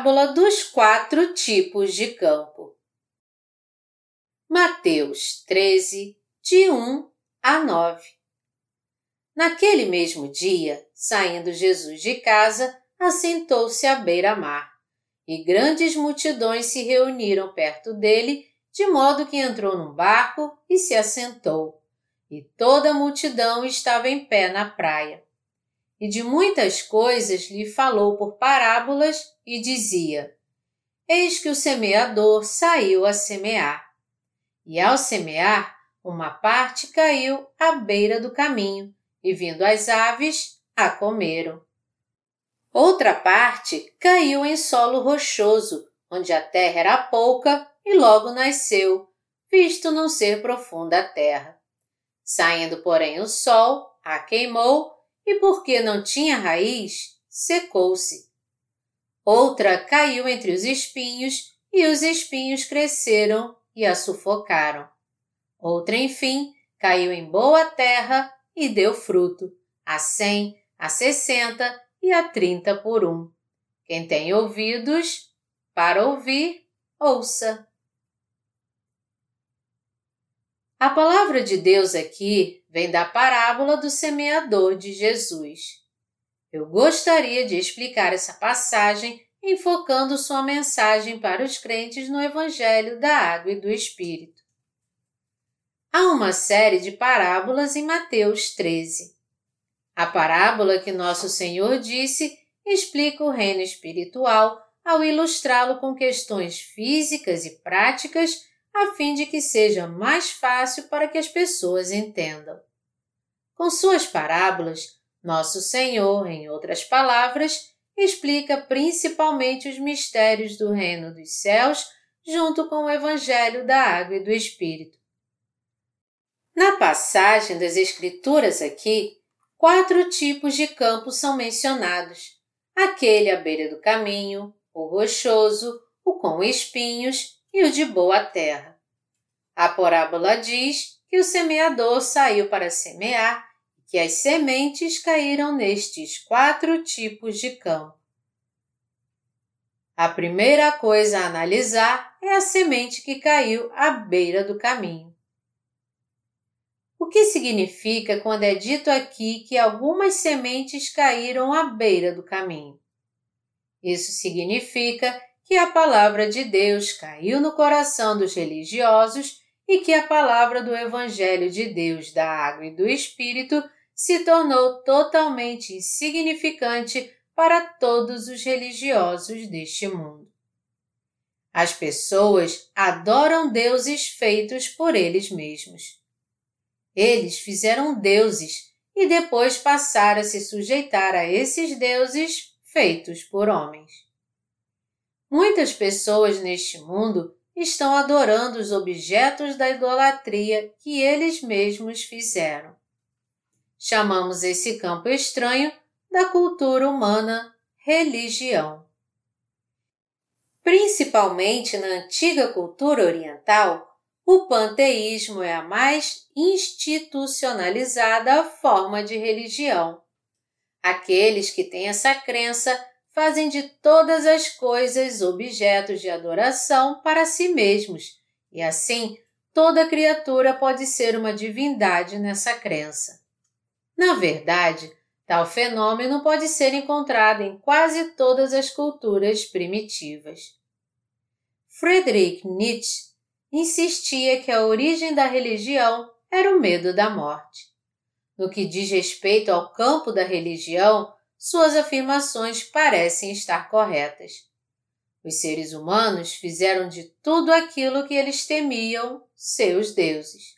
Parábola dos quatro tipos de campo. Mateus 13, de 1 a 9. Naquele mesmo dia, saindo Jesus de casa, assentou-se à beira-mar, e grandes multidões se reuniram perto dele, de modo que entrou num barco e se assentou, e toda a multidão estava em pé na praia e de muitas coisas lhe falou por parábolas e dizia: Eis que o semeador saiu a semear. E ao semear, uma parte caiu à beira do caminho, e vindo as aves, a comeram. Outra parte caiu em solo rochoso, onde a terra era pouca e logo nasceu, visto não ser profunda a terra. Saindo, porém, o sol, a queimou e porque não tinha raiz, secou-se. Outra caiu entre os espinhos e os espinhos cresceram e a sufocaram. Outra, enfim, caiu em boa terra e deu fruto, a cem, a sessenta e a trinta por um. Quem tem ouvidos para ouvir, ouça. A palavra de Deus aqui vem da parábola do semeador de Jesus. Eu gostaria de explicar essa passagem enfocando sua mensagem para os crentes no Evangelho da Água e do Espírito. Há uma série de parábolas em Mateus 13. A parábola que nosso Senhor disse explica o reino espiritual ao ilustrá-lo com questões físicas e práticas a fim de que seja mais fácil para que as pessoas entendam. Com suas parábolas, Nosso Senhor, em outras palavras, explica principalmente os mistérios do reino dos céus junto com o Evangelho da Água e do Espírito. Na passagem das Escrituras aqui, quatro tipos de campos são mencionados: aquele à beira do caminho, o rochoso, o com espinhos e o de boa terra. A parábola diz que o semeador saiu para semear que as sementes caíram nestes quatro tipos de campo. A primeira coisa a analisar é a semente que caiu à beira do caminho. O que significa quando é dito aqui que algumas sementes caíram à beira do caminho? Isso significa que a palavra de Deus caiu no coração dos religiosos e que a palavra do Evangelho de Deus da água e do Espírito se tornou totalmente insignificante para todos os religiosos deste mundo. As pessoas adoram deuses feitos por eles mesmos. Eles fizeram deuses e depois passaram a se sujeitar a esses deuses feitos por homens. Muitas pessoas neste mundo estão adorando os objetos da idolatria que eles mesmos fizeram. Chamamos esse campo estranho da cultura humana religião. Principalmente na antiga cultura oriental, o panteísmo é a mais institucionalizada forma de religião. Aqueles que têm essa crença fazem de todas as coisas objetos de adoração para si mesmos, e assim toda criatura pode ser uma divindade nessa crença. Na verdade, tal fenômeno pode ser encontrado em quase todas as culturas primitivas. Friedrich Nietzsche insistia que a origem da religião era o medo da morte. No que diz respeito ao campo da religião, suas afirmações parecem estar corretas. Os seres humanos fizeram de tudo aquilo que eles temiam seus deuses.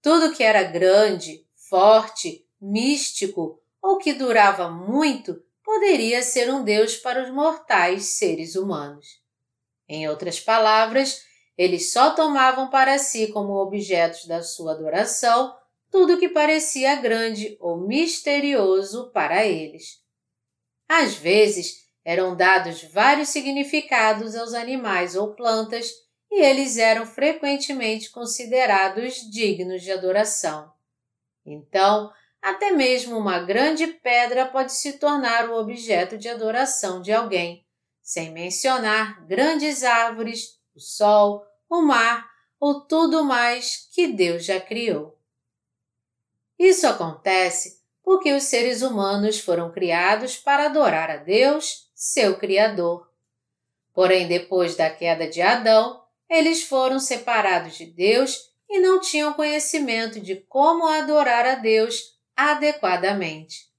Tudo que era grande, forte, místico ou que durava muito poderia ser um deus para os mortais seres humanos. Em outras palavras, eles só tomavam para si como objetos da sua adoração tudo que parecia grande ou misterioso para eles. Às vezes, eram dados vários significados aos animais ou plantas e eles eram frequentemente considerados dignos de adoração. Então, até mesmo uma grande pedra pode se tornar o objeto de adoração de alguém, sem mencionar grandes árvores, o sol, o mar ou tudo mais que Deus já criou. Isso acontece porque os seres humanos foram criados para adorar a Deus, seu Criador. Porém, depois da queda de Adão, eles foram separados de Deus e não tinham conhecimento de como adorar a Deus adequadamente.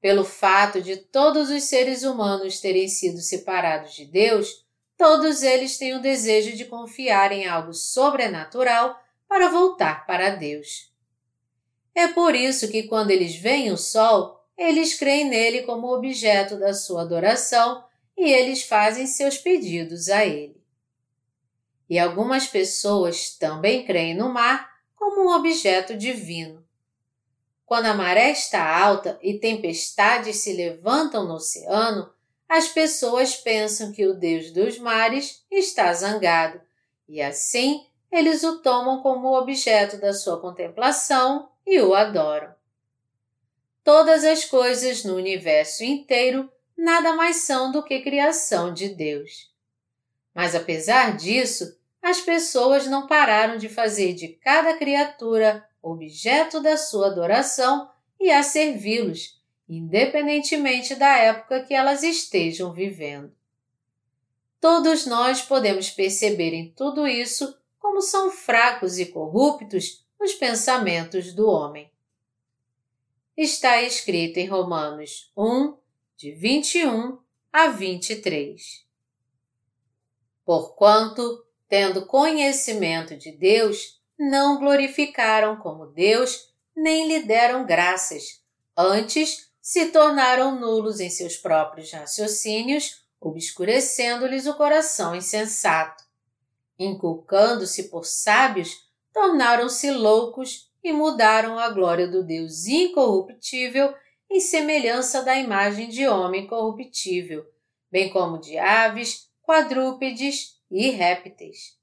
Pelo fato de todos os seres humanos terem sido separados de Deus, todos eles têm o desejo de confiar em algo sobrenatural para voltar para Deus. É por isso que, quando eles veem o sol, eles creem nele como objeto da sua adoração e eles fazem seus pedidos a ele. E algumas pessoas também creem no mar como um objeto divino. Quando a maré está alta e tempestades se levantam no oceano, as pessoas pensam que o Deus dos mares está zangado e assim eles o tomam como objeto da sua contemplação e o adoram. Todas as coisas no universo inteiro nada mais são do que criação de Deus. Mas apesar disso, as pessoas não pararam de fazer de cada criatura objeto da sua adoração e a servi-los, independentemente da época que elas estejam vivendo. Todos nós podemos perceber em tudo isso como são fracos e corruptos os pensamentos do homem. Está escrito em Romanos 1, de 21 a 23. Porquanto tendo conhecimento de Deus, não glorificaram como Deus, nem lhe deram graças. Antes, se tornaram nulos em seus próprios raciocínios, obscurecendo-lhes o coração insensato. Inculcando-se por sábios, tornaram-se loucos e mudaram a glória do Deus incorruptível em semelhança da imagem de homem corruptível, bem como de aves, quadrúpedes e répteis.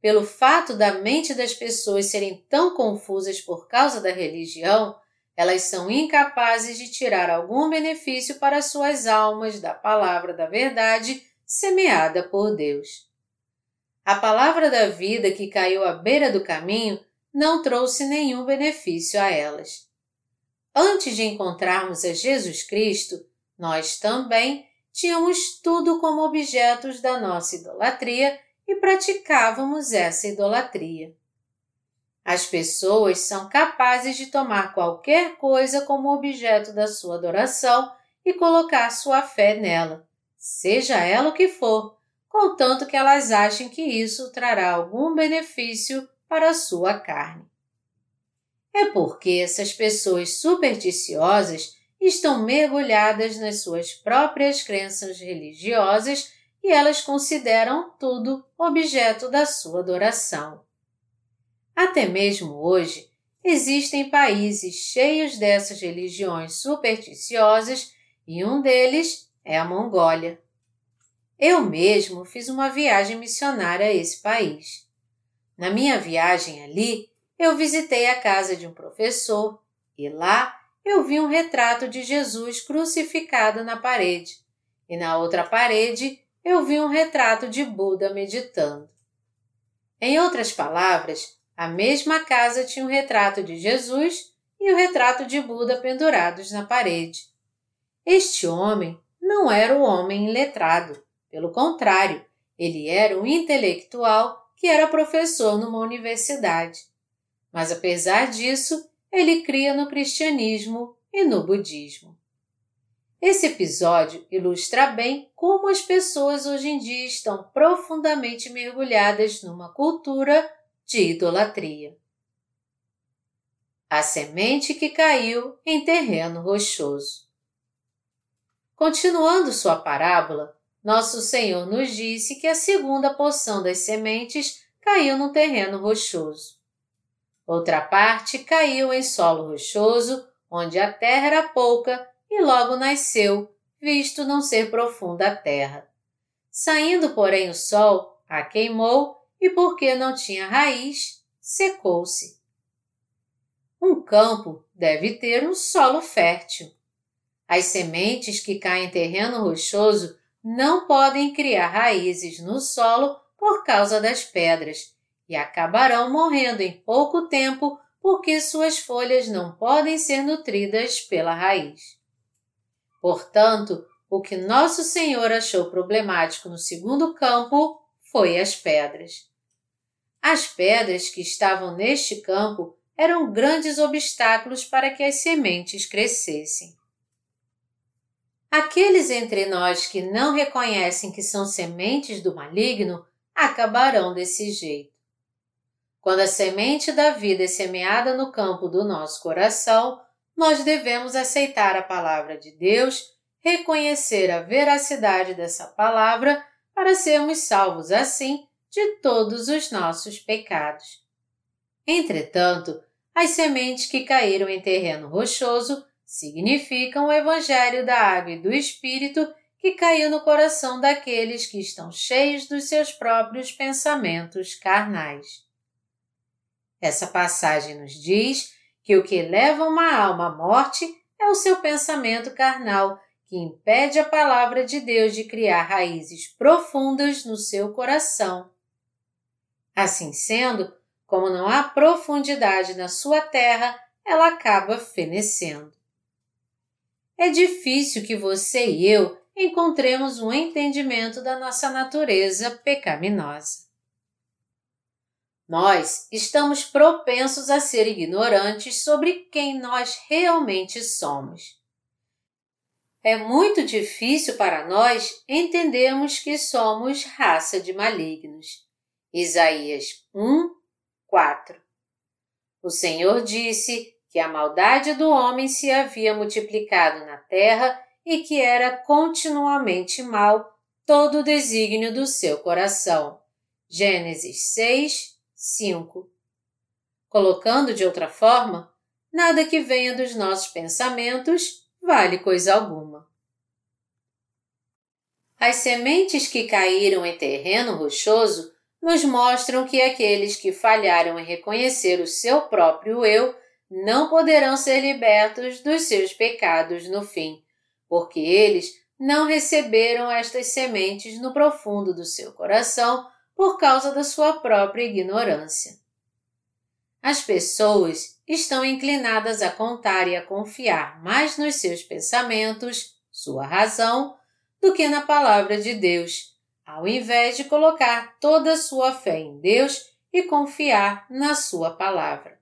Pelo fato da mente das pessoas serem tão confusas por causa da religião, elas são incapazes de tirar algum benefício para suas almas da palavra da verdade semeada por Deus. A palavra da vida que caiu à beira do caminho não trouxe nenhum benefício a elas. Antes de encontrarmos a Jesus Cristo, nós também tínhamos tudo como objetos da nossa idolatria e praticávamos essa idolatria. As pessoas são capazes de tomar qualquer coisa como objeto da sua adoração e colocar sua fé nela, seja ela o que for, contanto que elas achem que isso trará algum benefício para a sua carne. É porque essas pessoas supersticiosas estão mergulhadas nas suas próprias crenças religiosas e elas consideram tudo objeto da sua adoração. Até mesmo hoje, existem países cheios dessas religiões supersticiosas e um deles é a Mongólia. Eu mesmo fiz uma viagem missionária a esse país. Na minha viagem ali, eu visitei a casa de um professor e lá eu vi um retrato de Jesus crucificado na parede, e na outra parede eu vi um retrato de Buda meditando. Em outras palavras, a mesma casa tinha um retrato de Jesus e o retrato de Buda pendurados na parede. Este homem não era o homem letrado, pelo contrário, ele era um intelectual que era professor numa universidade. Mas apesar disso, ele cria no cristianismo e no budismo. Esse episódio ilustra bem como as pessoas hoje em dia estão profundamente mergulhadas numa cultura de idolatria. A semente que caiu em terreno rochoso. Continuando sua parábola, nosso Senhor nos disse que a segunda porção das sementes caiu no terreno rochoso. Outra parte caiu em solo rochoso, onde a terra era pouca, e logo nasceu, visto não ser profunda a terra. Saindo, porém, o sol, a queimou, e porque não tinha raiz, secou-se. Um campo deve ter um solo fértil. As sementes que caem em terreno rochoso não podem criar raízes no solo por causa das pedras e acabarão morrendo em pouco tempo porque suas folhas não podem ser nutridas pela raiz. Portanto, o que Nosso Senhor achou problemático no segundo campo foi as pedras. As pedras que estavam neste campo eram grandes obstáculos para que as sementes crescessem. Aqueles entre nós que não reconhecem que são sementes do maligno acabarão desse jeito. Quando a semente da vida é semeada no campo do nosso coração, nós devemos aceitar a palavra de Deus, reconhecer a veracidade dessa palavra para sermos salvos assim de todos os nossos pecados. Entretanto, as sementes que caíram em terreno rochoso significam o Evangelho da Água e do Espírito que caiu no coração daqueles que estão cheios dos seus próprios pensamentos carnais. Essa passagem nos diz que o que leva uma alma à morte é o seu pensamento carnal, que impede a palavra de Deus de criar raízes profundas no seu coração. Assim sendo, como não há profundidade na sua terra, ela acaba fenecendo é difícil que você e eu encontremos um entendimento da nossa natureza pecaminosa. Nós estamos propensos a ser ignorantes sobre quem nós realmente somos. É muito difícil para nós entendermos que somos raça de malignos. Isaías 1, 4. O Senhor disse que a maldade do homem se havia multiplicado na terra e que era continuamente mal todo o desígnio do seu coração. Gênesis 6, 5. Colocando de outra forma, nada que venha dos nossos pensamentos vale coisa alguma. As sementes que caíram em terreno rochoso nos mostram que aqueles que falharam em reconhecer o seu próprio eu não poderão ser libertos dos seus pecados no fim, porque eles não receberam estas sementes no profundo do seu coração por causa da sua própria ignorância. As pessoas estão inclinadas a contar e a confiar mais nos seus pensamentos, sua razão, do que na palavra de Deus, ao invés de colocar toda a sua fé em Deus e confiar na sua palavra.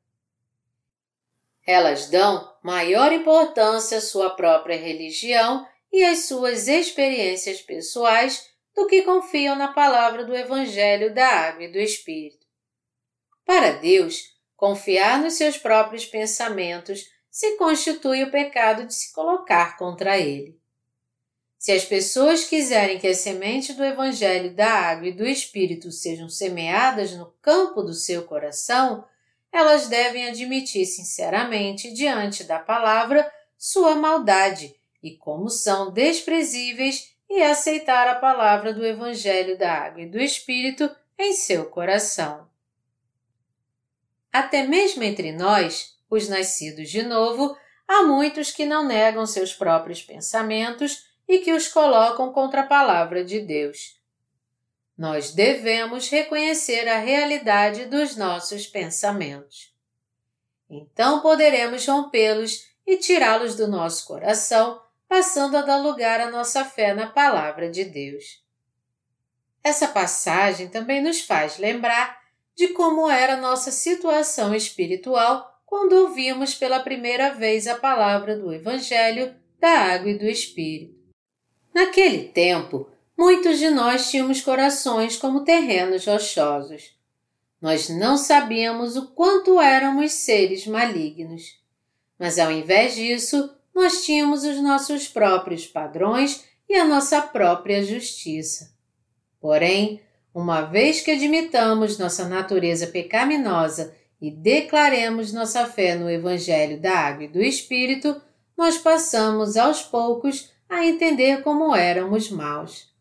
Elas dão maior importância à sua própria religião e às suas experiências pessoais do que confiam na palavra do Evangelho da Água e do Espírito. Para Deus, confiar nos seus próprios pensamentos se constitui o pecado de se colocar contra Ele. Se as pessoas quiserem que as sementes do Evangelho da Água e do Espírito sejam semeadas no campo do seu coração, elas devem admitir sinceramente diante da palavra sua maldade e como são desprezíveis e aceitar a palavra do Evangelho da Água e do Espírito em seu coração. Até mesmo entre nós, os nascidos de novo, há muitos que não negam seus próprios pensamentos e que os colocam contra a palavra de Deus nós devemos reconhecer a realidade dos nossos pensamentos. Então poderemos rompê-los e tirá-los do nosso coração, passando a dar lugar à nossa fé na Palavra de Deus. Essa passagem também nos faz lembrar de como era nossa situação espiritual quando ouvimos pela primeira vez a palavra do Evangelho da Água e do Espírito. Naquele tempo, muitos de nós tínhamos corações como terrenos rochosos. Nós não sabíamos o quanto éramos seres malignos. Mas ao invés disso, nós tínhamos os nossos próprios padrões e a nossa própria justiça. Porém, uma vez que admitamos nossa natureza pecaminosa e declaremos nossa fé no Evangelho da Água e do Espírito, nós passamos aos poucos a entender como éramos maus.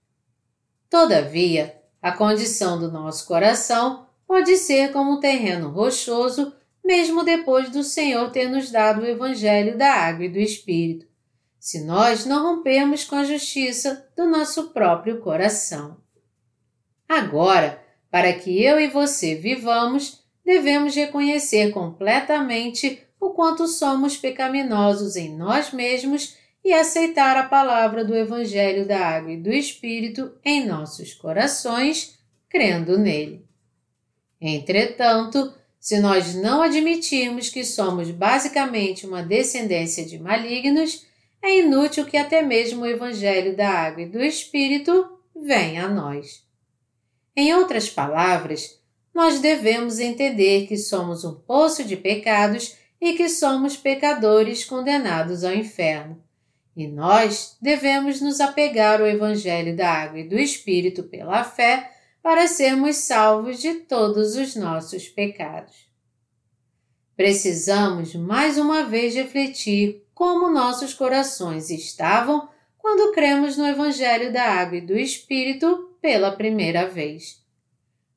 Todavia, a condição do nosso coração pode ser como um terreno rochoso, mesmo depois do Senhor ter nos dado o Evangelho da Água e do Espírito, se nós não rompermos com a justiça do nosso próprio coração. Agora, para que eu e você vivamos, devemos reconhecer completamente o quanto somos pecaminosos em nós mesmos e aceitar a palavra do Evangelho da Água e do Espírito em nossos corações, crendo nele. Entretanto, se nós não admitirmos que somos basicamente uma descendência de malignos, é inútil que até mesmo o Evangelho da Água e do Espírito venha a nós. Em outras palavras, nós devemos entender que somos um poço de pecados e que somos pecadores condenados ao inferno. E nós devemos nos apegar ao Evangelho da Água e do Espírito pela fé para sermos salvos de todos os nossos pecados. Precisamos mais uma vez refletir como nossos corações estavam quando cremos no Evangelho da Água e do Espírito pela primeira vez.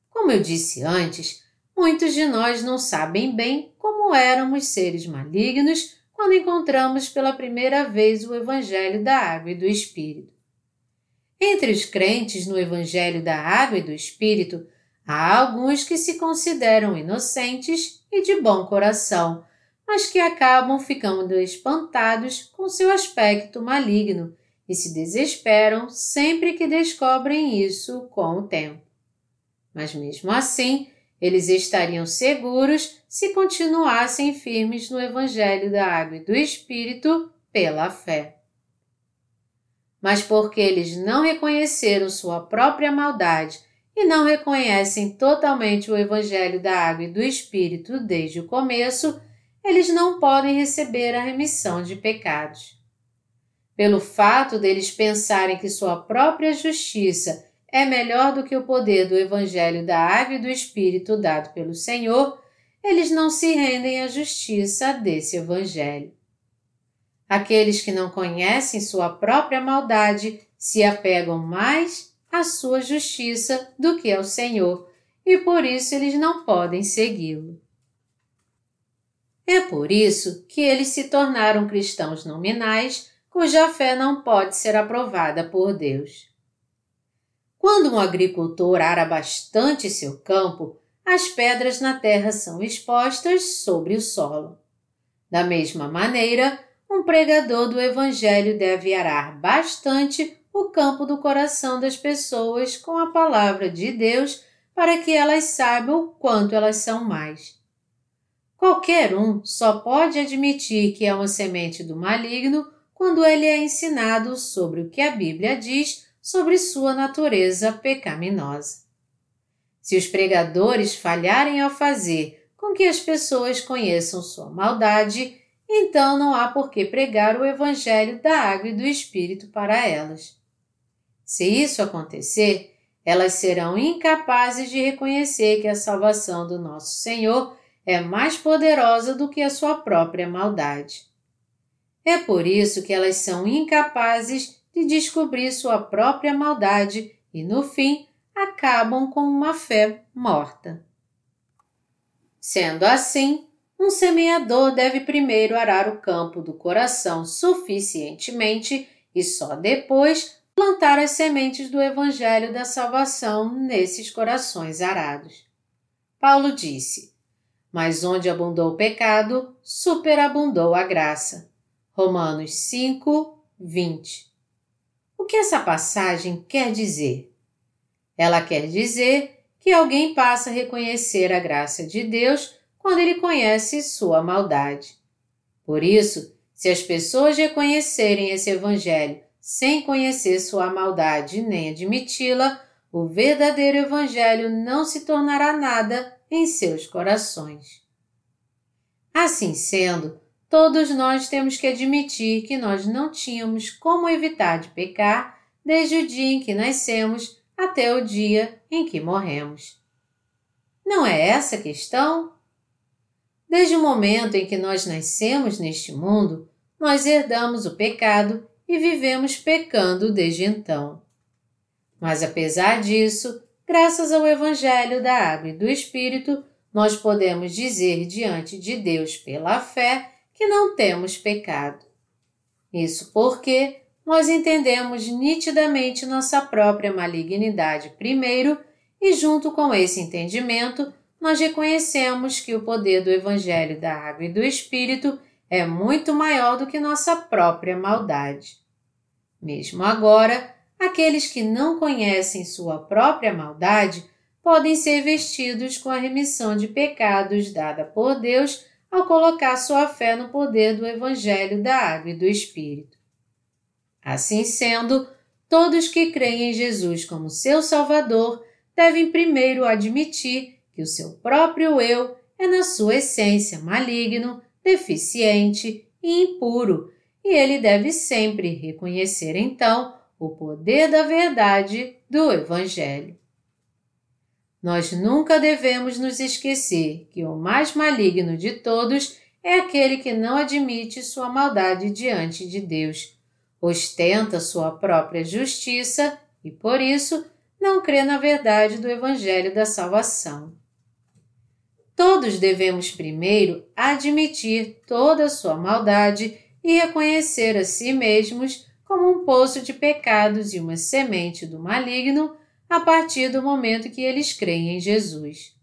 Como eu disse antes, muitos de nós não sabem bem como éramos seres malignos quando encontramos pela primeira vez o Evangelho da Água e do Espírito. Entre os crentes no Evangelho da Água e do Espírito, há alguns que se consideram inocentes e de bom coração, mas que acabam ficando espantados com seu aspecto maligno e se desesperam sempre que descobrem isso com o tempo. Mas mesmo assim, eles estariam seguros se continuassem firmes no Evangelho da Água e do Espírito pela fé mas porque eles não reconheceram sua própria maldade e não reconhecem totalmente o Evangelho da Água e do Espírito desde o começo, eles não podem receber a remissão de pecados. Pelo fato deles pensarem que sua própria justiça é melhor do que o poder do Evangelho da Água e do Espírito dado pelo Senhor, eles não se rendem à justiça desse Evangelho. Aqueles que não conhecem sua própria maldade se apegam mais à sua justiça do que ao Senhor, e por isso eles não podem segui-lo. É por isso que eles se tornaram cristãos nominais, cuja fé não pode ser aprovada por Deus. Quando um agricultor ara bastante seu campo, as pedras na terra são expostas sobre o solo. Da mesma maneira, um pregador do Evangelho deve arar bastante o campo do coração das pessoas com a palavra de Deus para que elas saibam o quanto elas são mais. Qualquer um só pode admitir que é uma semente do maligno quando ele é ensinado sobre o que a Bíblia diz sobre sua natureza pecaminosa. Se os pregadores falharem ao fazer com que as pessoas conheçam sua maldade, então não há por que pregar o Evangelho da água e do Espírito para elas. Se isso acontecer, elas serão incapazes de reconhecer que a salvação do nosso Senhor é mais poderosa do que a sua própria maldade. É por isso que elas são incapazes de descobrir sua própria maldade e, no fim, acabam com uma fé morta. Sendo assim, um semeador deve primeiro arar o campo do coração suficientemente e só depois plantar as sementes do Evangelho da Salvação nesses corações arados. Paulo disse: Mas onde abundou o pecado, superabundou a graça. Romanos 5, 20. O que essa passagem quer dizer? Ela quer dizer que alguém passa a reconhecer a graça de Deus quando ele conhece sua maldade. Por isso, se as pessoas reconhecerem esse Evangelho sem conhecer sua maldade nem admiti-la, o verdadeiro Evangelho não se tornará nada em seus corações. Assim sendo, todos nós temos que admitir que nós não tínhamos como evitar de pecar desde o dia em que nascemos até o dia em que morremos. Não é essa a questão? Desde o momento em que nós nascemos neste mundo, nós herdamos o pecado e vivemos pecando desde então. Mas apesar disso, graças ao Evangelho da Água e do Espírito, nós podemos dizer diante de Deus pela fé que não temos pecado. Isso porque nós entendemos nitidamente nossa própria malignidade primeiro e, junto com esse entendimento, nós reconhecemos que o poder do Evangelho da Água e do Espírito é muito maior do que nossa própria maldade. Mesmo agora, aqueles que não conhecem sua própria maldade podem ser vestidos com a remissão de pecados dada por Deus ao colocar sua fé no poder do Evangelho da Água e do Espírito. Assim sendo, todos que creem em Jesus como seu Salvador devem primeiro admitir o seu próprio eu é, na sua essência, maligno, deficiente e impuro, e ele deve sempre reconhecer então o poder da verdade do Evangelho. Nós nunca devemos nos esquecer que o mais maligno de todos é aquele que não admite sua maldade diante de Deus, ostenta sua própria justiça e, por isso, não crê na verdade do Evangelho da Salvação. Todos devemos primeiro admitir toda a sua maldade e reconhecer a si mesmos como um poço de pecados e uma semente do maligno a partir do momento que eles creem em Jesus.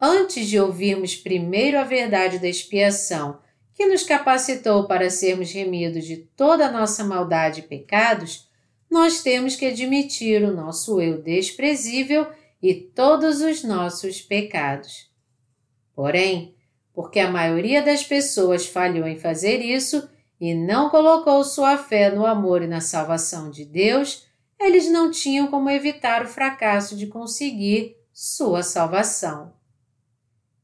Antes de ouvirmos primeiro a verdade da expiação, que nos capacitou para sermos remidos de toda a nossa maldade e pecados, nós temos que admitir o nosso eu desprezível e todos os nossos pecados. Porém, porque a maioria das pessoas falhou em fazer isso e não colocou sua fé no amor e na salvação de Deus, eles não tinham como evitar o fracasso de conseguir sua salvação.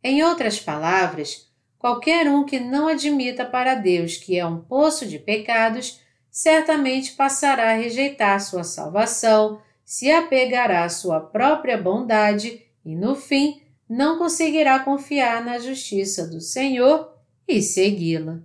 Em outras palavras, qualquer um que não admita para Deus que é um poço de pecados, certamente passará a rejeitar sua salvação, se apegará à sua própria bondade e, no fim, não conseguirá confiar na justiça do Senhor e segui-la.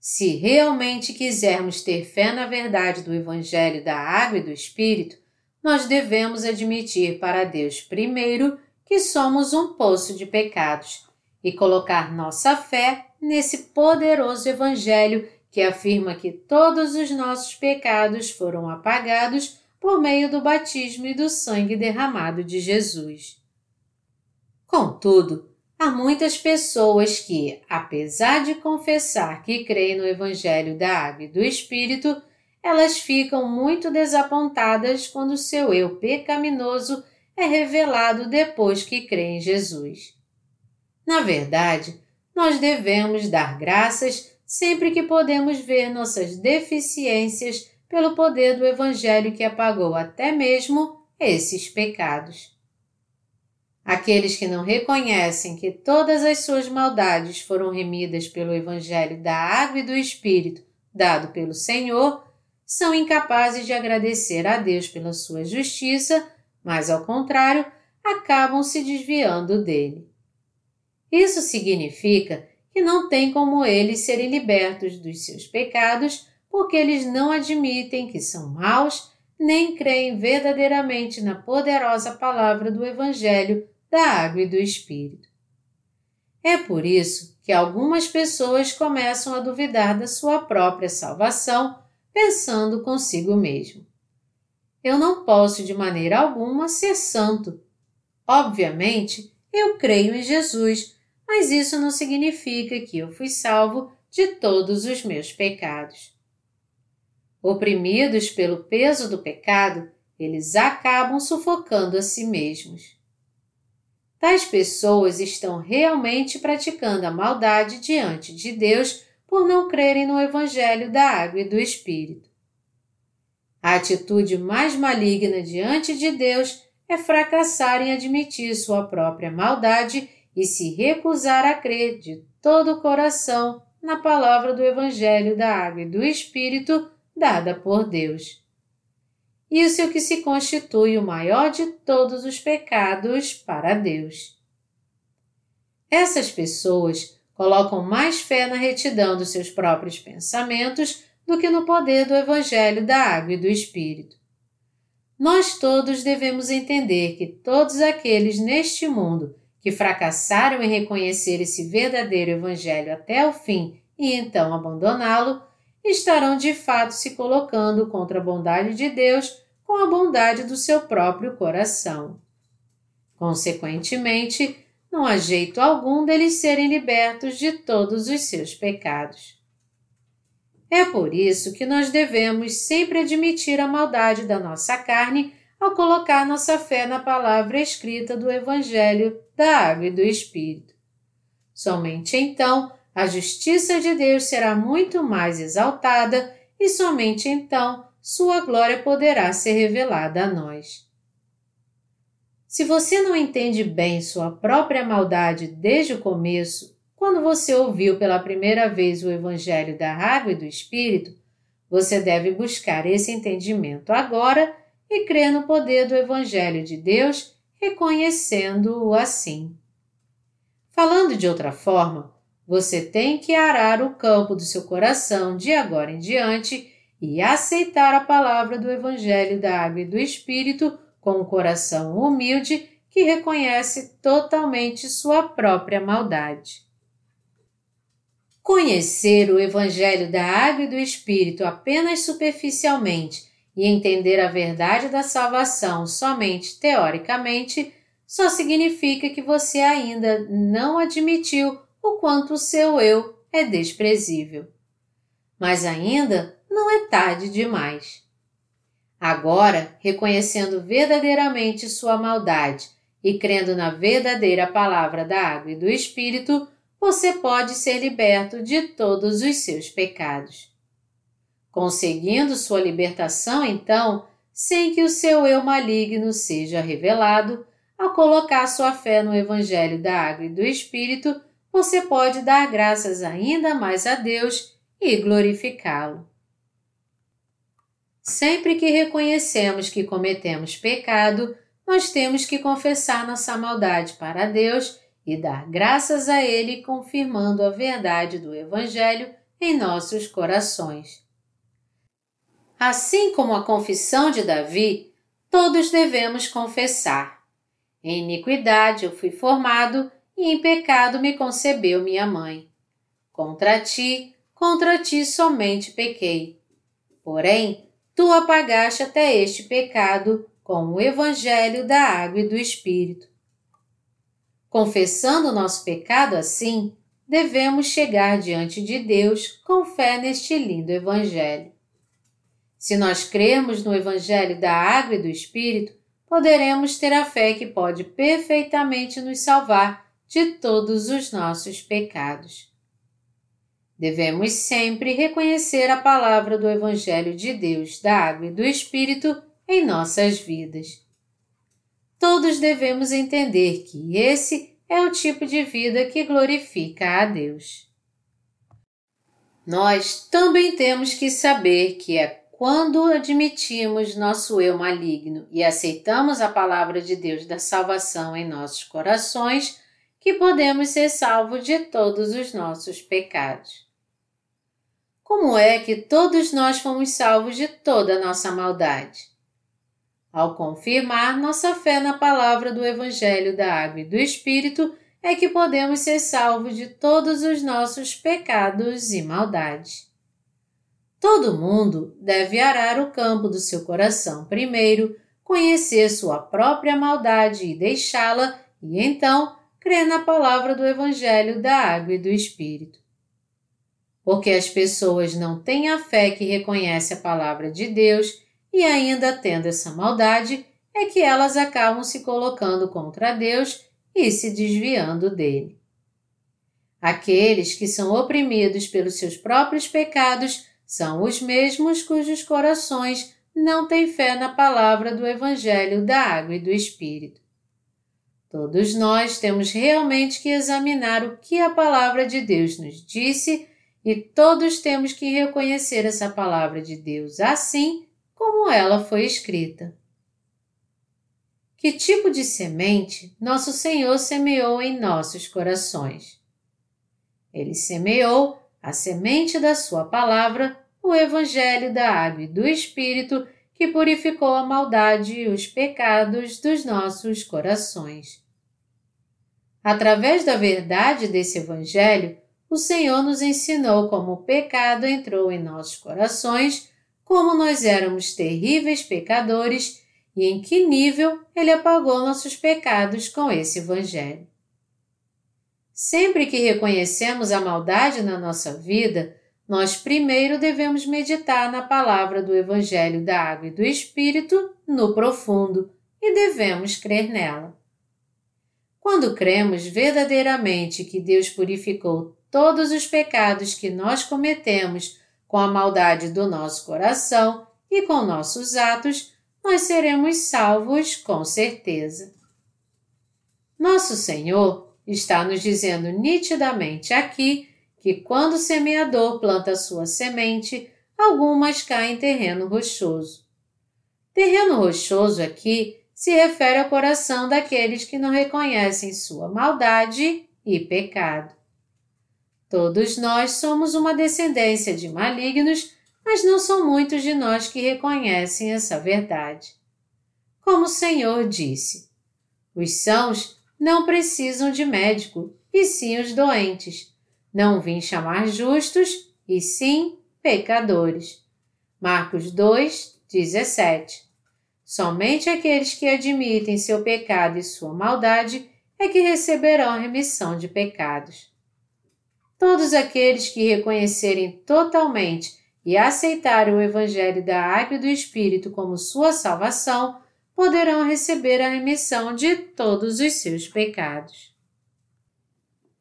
Se realmente quisermos ter fé na verdade do Evangelho da Água e do Espírito, nós devemos admitir para Deus primeiro que somos um poço de pecados e colocar nossa fé nesse poderoso Evangelho que afirma que todos os nossos pecados foram apagados por meio do batismo e do sangue derramado de Jesus. Contudo, Há muitas pessoas que, apesar de confessar que creem no Evangelho da Água e do Espírito, elas ficam muito desapontadas quando seu eu pecaminoso é revelado depois que crê em Jesus. Na verdade, nós devemos dar graças sempre que podemos ver nossas deficiências pelo poder do Evangelho que apagou até mesmo esses pecados. Aqueles que não reconhecem que todas as suas maldades foram remidas pelo Evangelho da Água e do Espírito dado pelo Senhor, são incapazes de agradecer a Deus pela sua justiça, mas, ao contrário, acabam se desviando dele. Isso significa que não tem como eles serem libertos dos seus pecados porque eles não admitem que são maus nem creem verdadeiramente na poderosa palavra do Evangelho da água e do Espírito. É por isso que algumas pessoas começam a duvidar da sua própria salvação, pensando consigo mesmo. Eu não posso de maneira alguma ser santo. Obviamente, eu creio em Jesus, mas isso não significa que eu fui salvo de todos os meus pecados. Oprimidos pelo peso do pecado, eles acabam sufocando a si mesmos. Tais pessoas estão realmente praticando a maldade diante de Deus por não crerem no Evangelho da Água e do Espírito. A atitude mais maligna diante de Deus é fracassar em admitir sua própria maldade e se recusar a crer de todo o coração na palavra do Evangelho da Água e do Espírito dada por Deus. Isso é o que se constitui o maior de todos os pecados para Deus. Essas pessoas colocam mais fé na retidão dos seus próprios pensamentos do que no poder do Evangelho da Água e do Espírito. nós todos devemos entender que todos aqueles neste mundo que fracassaram em reconhecer esse verdadeiro Evangelho até o fim e então abandoná-lo, estarão de fato se colocando contra a bondade de Deus com a bondade do seu próprio coração. Consequentemente, não há jeito algum deles serem libertos de todos os seus pecados. É por isso que nós devemos sempre admitir a maldade da nossa carne ao colocar nossa fé na palavra escrita do Evangelho da Água e do Espírito. Somente então a justiça de Deus será muito mais exaltada e somente então sua glória poderá ser revelada a nós. Se você não entende bem sua própria maldade desde o começo, quando você ouviu pela primeira vez o Evangelho da Água e do Espírito, você deve buscar esse entendimento agora e crer no poder do Evangelho de Deus, reconhecendo-o assim. Falando de outra forma, você tem que arar o campo do seu coração de agora em diante e aceitar a palavra do Evangelho da Água e do Espírito com um coração humilde que reconhece totalmente sua própria maldade. Conhecer o Evangelho da Água e do Espírito apenas superficialmente e entender a verdade da salvação somente teoricamente só significa que você ainda não admitiu o quanto o seu eu é desprezível. Mas ainda não é tarde demais. Agora, reconhecendo verdadeiramente sua maldade e crendo na verdadeira palavra da água e do Espírito, você pode ser liberto de todos os seus pecados. Conseguindo sua libertação, então, sem que o seu eu maligno seja revelado, ao colocar sua fé no Evangelho da Água e do Espírito, você pode dar graças ainda mais a Deus e glorificá-lo. Sempre que reconhecemos que cometemos pecado, nós temos que confessar nossa maldade para Deus e dar graças a Ele, confirmando a verdade do Evangelho em nossos corações. Assim como a confissão de Davi, todos devemos confessar. Em iniquidade eu fui formado e em pecado me concebeu minha mãe. Contra ti, contra ti somente pequei. Porém, tu apagaste até este pecado com o Evangelho da Água e do Espírito. Confessando nosso pecado assim, devemos chegar diante de Deus com fé neste lindo Evangelho. Se nós cremos no Evangelho da Água e do Espírito, poderemos ter a fé que pode perfeitamente nos salvar de todos os nossos pecados. Devemos sempre reconhecer a palavra do Evangelho de Deus, da Água e do Espírito em nossas vidas. Todos devemos entender que esse é o tipo de vida que glorifica a Deus. Nós também temos que saber que é quando admitimos nosso eu maligno e aceitamos a palavra de Deus da salvação em nossos corações que podemos ser salvos de todos os nossos pecados. Como é que todos nós fomos salvos de toda a nossa maldade? Ao confirmar nossa fé na palavra do Evangelho da Água e do Espírito, é que podemos ser salvos de todos os nossos pecados e maldades. Todo mundo deve arar o campo do seu coração primeiro, conhecer sua própria maldade e deixá-la, e então crer na palavra do Evangelho da Água e do Espírito porque as pessoas não têm a fé que reconhece a palavra de Deus e ainda tendo essa maldade, é que elas acabam se colocando contra Deus e se desviando dele. Aqueles que são oprimidos pelos seus próprios pecados são os mesmos cujos corações não têm fé na palavra do Evangelho da Água e do Espírito. Todos nós temos realmente que examinar o que a palavra de Deus nos disse e todos temos que reconhecer essa palavra de Deus assim como ela foi escrita. Que tipo de semente nosso Senhor semeou em nossos corações? Ele semeou a semente da Sua palavra, o Evangelho da Água e do Espírito, que purificou a maldade e os pecados dos nossos corações. Através da verdade desse Evangelho, o Senhor nos ensinou como o pecado entrou em nossos corações, como nós éramos terríveis pecadores e em que nível Ele apagou nossos pecados com esse Evangelho. Sempre que reconhecemos a maldade na nossa vida, nós primeiro devemos meditar na palavra do Evangelho da Água e do Espírito no profundo e devemos crer nela. Quando cremos verdadeiramente que Deus purificou todos os pecados que nós cometemos com a maldade do nosso coração e com nossos atos, nós seremos salvos com certeza. Nosso Senhor está nos dizendo nitidamente aqui que quando o semeador planta sua semente, algumas caem em terreno rochoso. Terreno rochoso aqui se refere ao coração daqueles que não reconhecem sua maldade e pecado. Todos nós somos uma descendência de malignos, mas não são muitos de nós que reconhecem essa verdade. Como o Senhor disse, os sãos não precisam de médico, e sim os doentes. Não vim chamar justos, e sim pecadores. Marcos 2, 17. Somente aqueles que admitem seu pecado e sua maldade é que receberão remissão de pecados. Todos aqueles que reconhecerem totalmente e aceitarem o Evangelho da Água e do Espírito como sua salvação poderão receber a remissão de todos os seus pecados.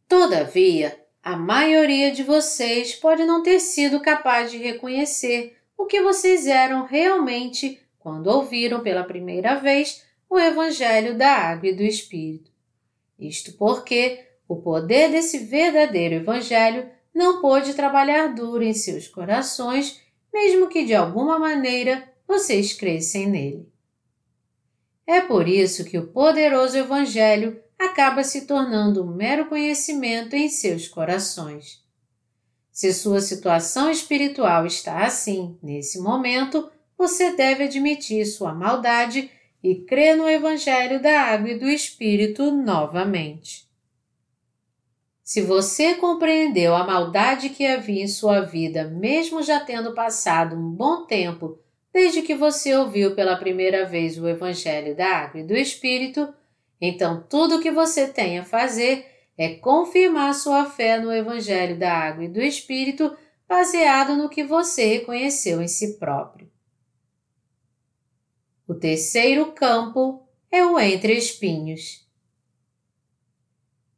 Todavia, a maioria de vocês pode não ter sido capaz de reconhecer o que vocês eram realmente quando ouviram pela primeira vez o Evangelho da Água e do Espírito. Isto porque o poder desse verdadeiro Evangelho não pôde trabalhar duro em seus corações, mesmo que de alguma maneira vocês crescem nele. É por isso que o poderoso Evangelho acaba se tornando um mero conhecimento em seus corações. Se sua situação espiritual está assim nesse momento, você deve admitir sua maldade e crer no Evangelho da Água e do Espírito novamente. Se você compreendeu a maldade que havia em sua vida, mesmo já tendo passado um bom tempo desde que você ouviu pela primeira vez o Evangelho da Água e do Espírito, então tudo o que você tem a fazer é confirmar sua fé no Evangelho da Água e do Espírito baseado no que você reconheceu em si próprio. O terceiro campo é o entre espinhos.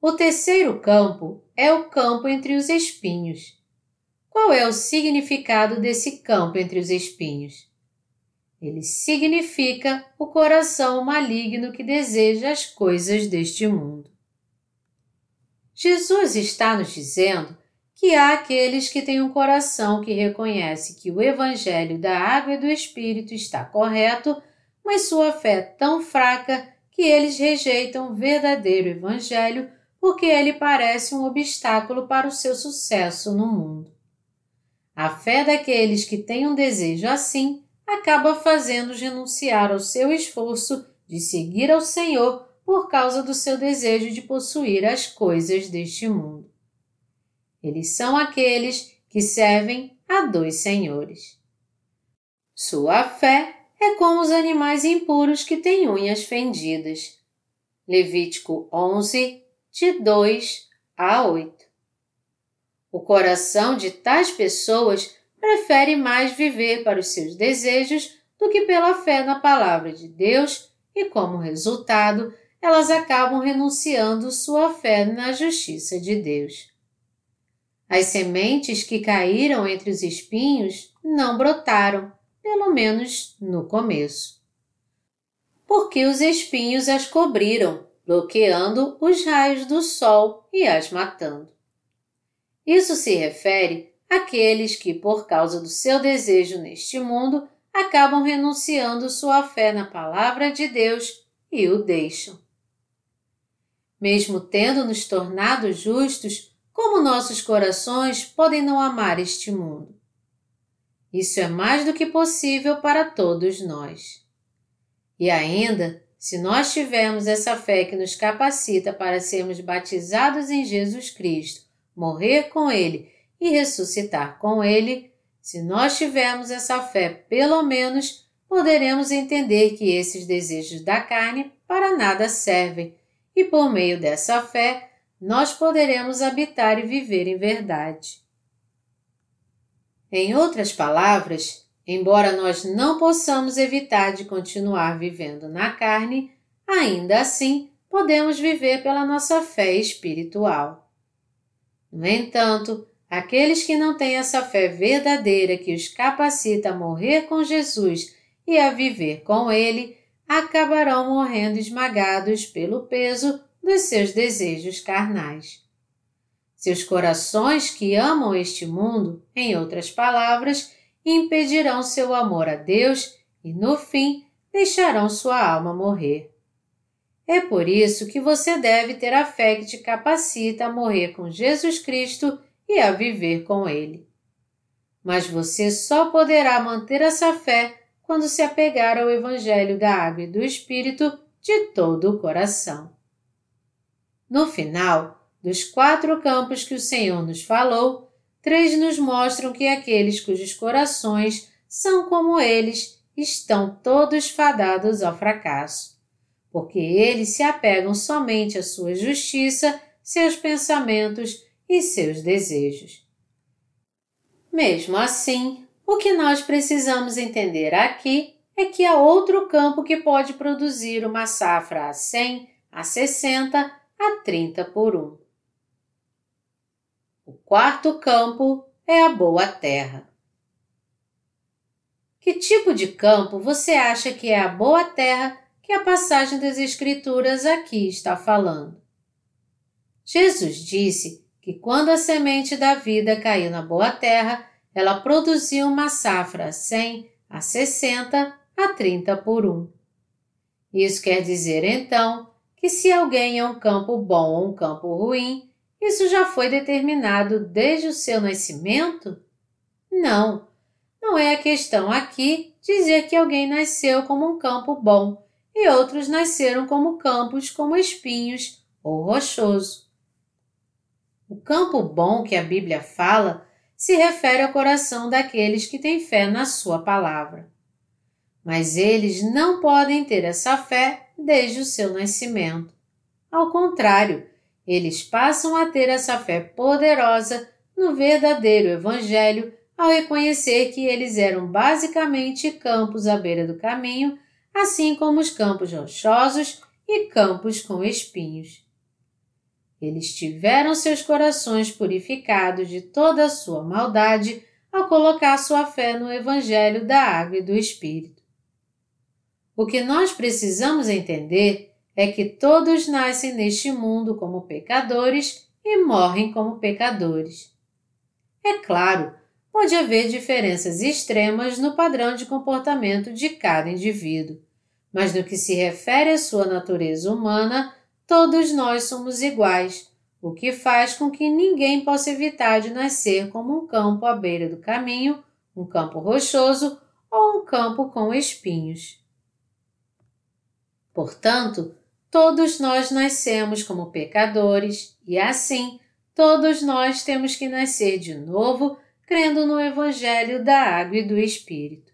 O terceiro campo é o campo entre os espinhos. Qual é o significado desse campo entre os espinhos? Ele significa o coração maligno que deseja as coisas deste mundo. Jesus está nos dizendo que há aqueles que têm um coração que reconhece que o Evangelho da Água e do Espírito está correto, mas sua fé é tão fraca que eles rejeitam o verdadeiro Evangelho porque ele parece um obstáculo para o seu sucesso no mundo. A fé daqueles que têm um desejo assim acaba fazendo renunciar ao seu esforço de seguir ao Senhor por causa do seu desejo de possuir as coisas deste mundo. Eles são aqueles que servem a dois senhores. Sua fé é como os animais impuros que têm unhas fendidas. Levítico 11, de 2 a 8. O coração de tais pessoas prefere mais viver para os seus desejos do que pela fé na palavra de Deus e, como resultado, elas acabam renunciando sua fé na justiça de Deus. As sementes que caíram entre os espinhos não brotaram, pelo menos no começo. Porque os espinhos as cobriram, bloqueando os raios do sol e as matando. Isso se refere aqueles que, por causa do seu desejo neste mundo, acabam renunciando sua fé na palavra de Deus e o deixam. Mesmo tendo nos tornado justos, como nossos corações podem não amar este mundo? Isso é mais do que possível para todos nós. E ainda, se nós tivermos essa fé que nos capacita para sermos batizados em Jesus Cristo, morrer com Ele e ressuscitar com Ele, se nós tivermos essa fé, pelo menos poderemos entender que esses desejos da carne para nada servem, e por meio dessa fé nós poderemos habitar e viver em verdade. Em outras palavras, embora nós não possamos evitar de continuar vivendo na carne, ainda assim podemos viver pela nossa fé espiritual. No entanto, aqueles que não têm essa fé verdadeira que os capacita a morrer com Jesus e a viver com Ele, acabarão morrendo esmagados pelo peso dos seus desejos carnais. Seus corações que amam este mundo, em outras palavras, impedirão seu amor a Deus e, no fim, deixarão sua alma morrer. É por isso que você deve ter a fé que te capacita a morrer com Jesus Cristo e a viver com Ele. Mas você só poderá manter essa fé quando se apegar ao Evangelho da Água e do Espírito de todo o coração. No final, dos quatro campos que o Senhor nos falou, três nos mostram que aqueles cujos corações são como eles estão todos fadados ao fracasso, porque eles se apegam somente à sua justiça, seus pensamentos e seus desejos. Mesmo assim, o que nós precisamos entender aqui é que há outro campo que pode produzir uma safra a 100, a 60, a 30 por um. O quarto campo é a boa terra. Que tipo de campo você acha que é a boa terra que a passagem das Escrituras aqui está falando? Jesus disse que quando a semente da vida caiu na boa terra, ela produziu uma safra a 100, a 60, a 30 por um. Isso quer dizer, então, que se alguém é um campo bom ou um campo ruim, isso já foi determinado desde o seu nascimento? Não, não é a questão aqui dizer que alguém nasceu como um campo bom e outros nasceram como campos como espinhos ou rochoso. O campo bom que a Bíblia fala se refere ao coração daqueles que têm fé na Sua palavra. Mas eles não podem ter essa fé desde o seu nascimento. Ao contrário, eles passam a ter essa fé poderosa no verdadeiro Evangelho ao reconhecer que eles eram basicamente campos à beira do caminho, assim como os campos rochosos e campos com espinhos. Eles tiveram seus corações purificados de toda a sua maldade ao colocar sua fé no Evangelho da Água e do Espírito. O que nós precisamos entender é que todos nascem neste mundo como pecadores e morrem como pecadores. É claro, pode haver diferenças extremas no padrão de comportamento de cada indivíduo, mas no que se refere à sua natureza humana, todos nós somos iguais, o que faz com que ninguém possa evitar de nascer como um campo à beira do caminho, um campo rochoso ou um campo com espinhos. Portanto, Todos nós nascemos como pecadores e assim todos nós temos que nascer de novo crendo no Evangelho da Água e do Espírito.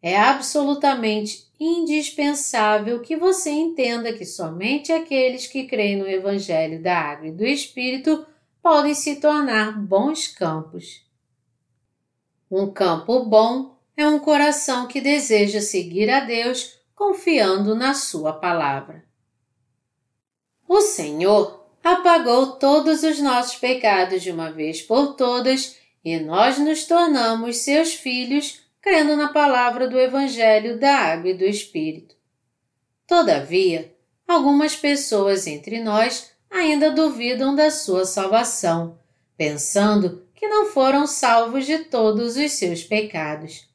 É absolutamente indispensável que você entenda que somente aqueles que creem no Evangelho da Água e do Espírito podem se tornar bons campos. Um campo bom é um coração que deseja seguir a Deus confiando na Sua palavra. O Senhor apagou todos os nossos pecados de uma vez por todas e nós nos tornamos seus filhos crendo na palavra do Evangelho da Água e do Espírito. Todavia, algumas pessoas entre nós ainda duvidam da sua salvação, pensando que não foram salvos de todos os seus pecados.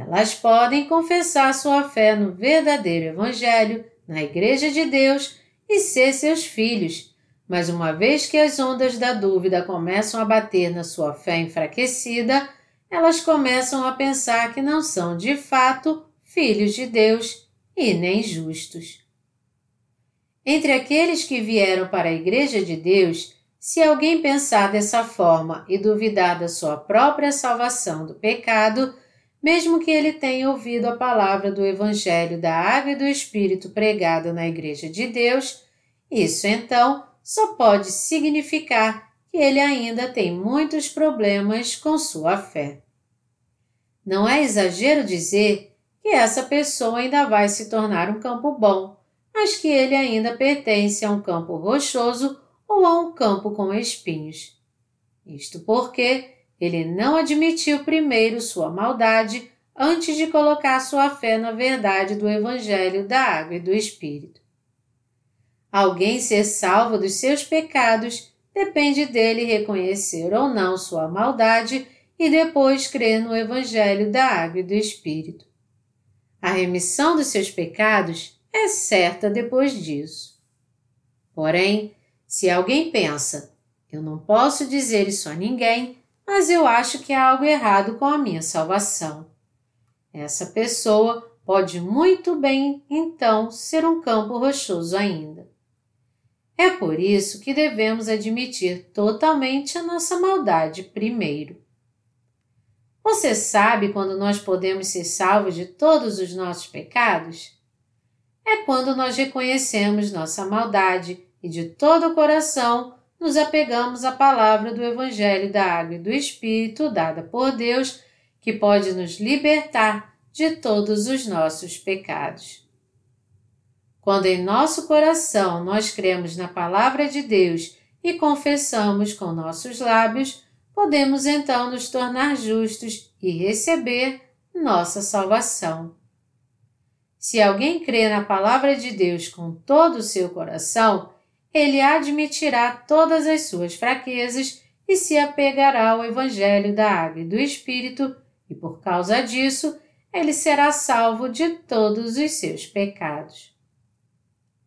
Elas podem confessar sua fé no verdadeiro Evangelho, na Igreja de Deus e ser seus filhos, mas uma vez que as ondas da dúvida começam a bater na sua fé enfraquecida, elas começam a pensar que não são de fato filhos de Deus e nem justos. Entre aqueles que vieram para a Igreja de Deus, se alguém pensar dessa forma e duvidar da sua própria salvação do pecado, mesmo que ele tenha ouvido a palavra do Evangelho da Água e do Espírito pregada na Igreja de Deus, isso então só pode significar que ele ainda tem muitos problemas com sua fé. Não é exagero dizer que essa pessoa ainda vai se tornar um campo bom, mas que ele ainda pertence a um campo rochoso ou a um campo com espinhos. Isto porque ele não admitiu primeiro sua maldade antes de colocar sua fé na verdade do Evangelho da Água e do Espírito. Alguém ser salvo dos seus pecados depende dele reconhecer ou não sua maldade e depois crer no Evangelho da Água e do Espírito. A remissão dos seus pecados é certa depois disso. Porém, se alguém pensa, eu não posso dizer isso a ninguém, mas eu acho que há algo errado com a minha salvação. Essa pessoa pode muito bem, então, ser um campo rochoso ainda. É por isso que devemos admitir totalmente a nossa maldade primeiro. Você sabe quando nós podemos ser salvos de todos os nossos pecados? É quando nós reconhecemos nossa maldade e de todo o coração nos apegamos à palavra do Evangelho da Água e do Espírito dada por Deus, que pode nos libertar de todos os nossos pecados. Quando em nosso coração nós cremos na Palavra de Deus e confessamos com nossos lábios, podemos então nos tornar justos e receber nossa salvação. Se alguém crê na Palavra de Deus com todo o seu coração, ele admitirá todas as suas fraquezas e se apegará ao Evangelho da Água e do Espírito, e por causa disso, ele será salvo de todos os seus pecados.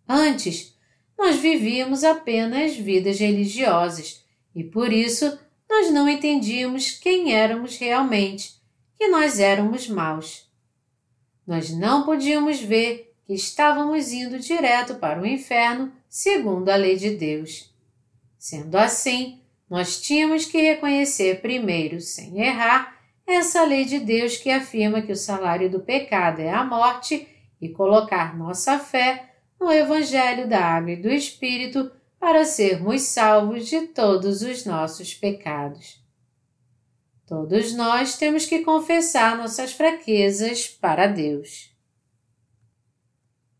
Antes, nós vivíamos apenas vidas religiosas e por isso nós não entendíamos quem éramos realmente, que nós éramos maus. Nós não podíamos ver que estávamos indo direto para o inferno segundo a lei de Deus. Sendo assim, nós tínhamos que reconhecer primeiro, sem errar, essa lei de Deus que afirma que o salário do pecado é a morte e colocar nossa fé no Evangelho da Água e do Espírito para sermos salvos de todos os nossos pecados. Todos nós temos que confessar nossas fraquezas para Deus.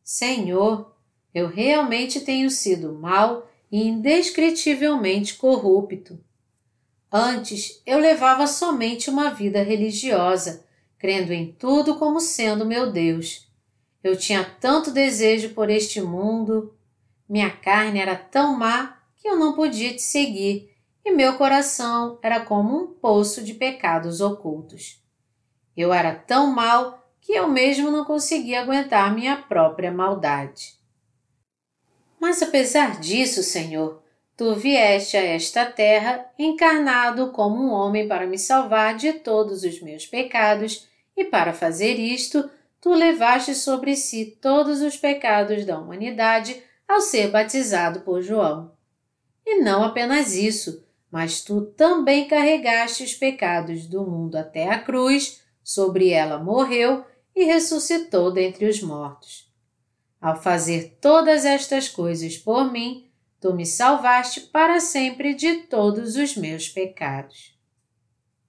Senhor, eu realmente tenho sido mal e indescritivelmente corrupto. Antes eu levava somente uma vida religiosa, crendo em tudo como sendo meu Deus eu tinha tanto desejo por este mundo, minha carne era tão má que eu não podia te seguir e meu coração era como um poço de pecados ocultos. Eu era tão mal que eu mesmo não conseguia aguentar minha própria maldade. Mas apesar disso, Senhor, tu vieste a esta terra encarnado como um homem para me salvar de todos os meus pecados, e para fazer isto, tu levaste sobre si todos os pecados da humanidade ao ser batizado por João. E não apenas isso, mas tu também carregaste os pecados do mundo até a cruz, sobre ela morreu e ressuscitou dentre os mortos. Ao fazer todas estas coisas por mim, tu me salvaste para sempre de todos os meus pecados.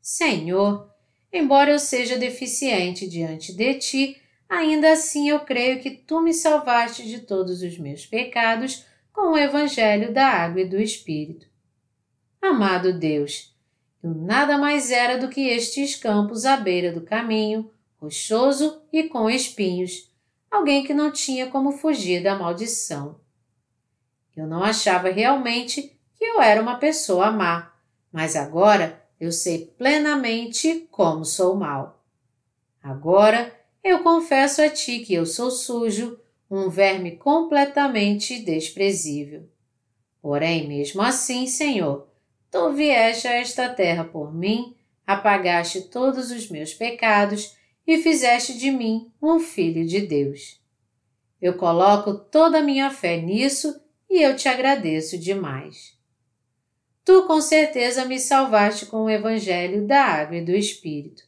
Senhor, embora eu seja deficiente diante de ti, ainda assim eu creio que tu me salvaste de todos os meus pecados com o Evangelho da Água e do Espírito. Amado Deus, eu nada mais era do que estes campos à beira do caminho, rochoso e com espinhos, alguém que não tinha como fugir da maldição. Eu não achava realmente que eu era uma pessoa má, mas agora eu sei plenamente como sou mal. Agora eu confesso a ti que eu sou sujo, um verme completamente desprezível. Porém, mesmo assim, Senhor, tu vieste a esta terra por mim, apagaste todos os meus pecados e fizeste de mim um filho de Deus. Eu coloco toda a minha fé nisso e eu te agradeço demais. Tu com certeza me salvaste com o Evangelho da Água e do Espírito.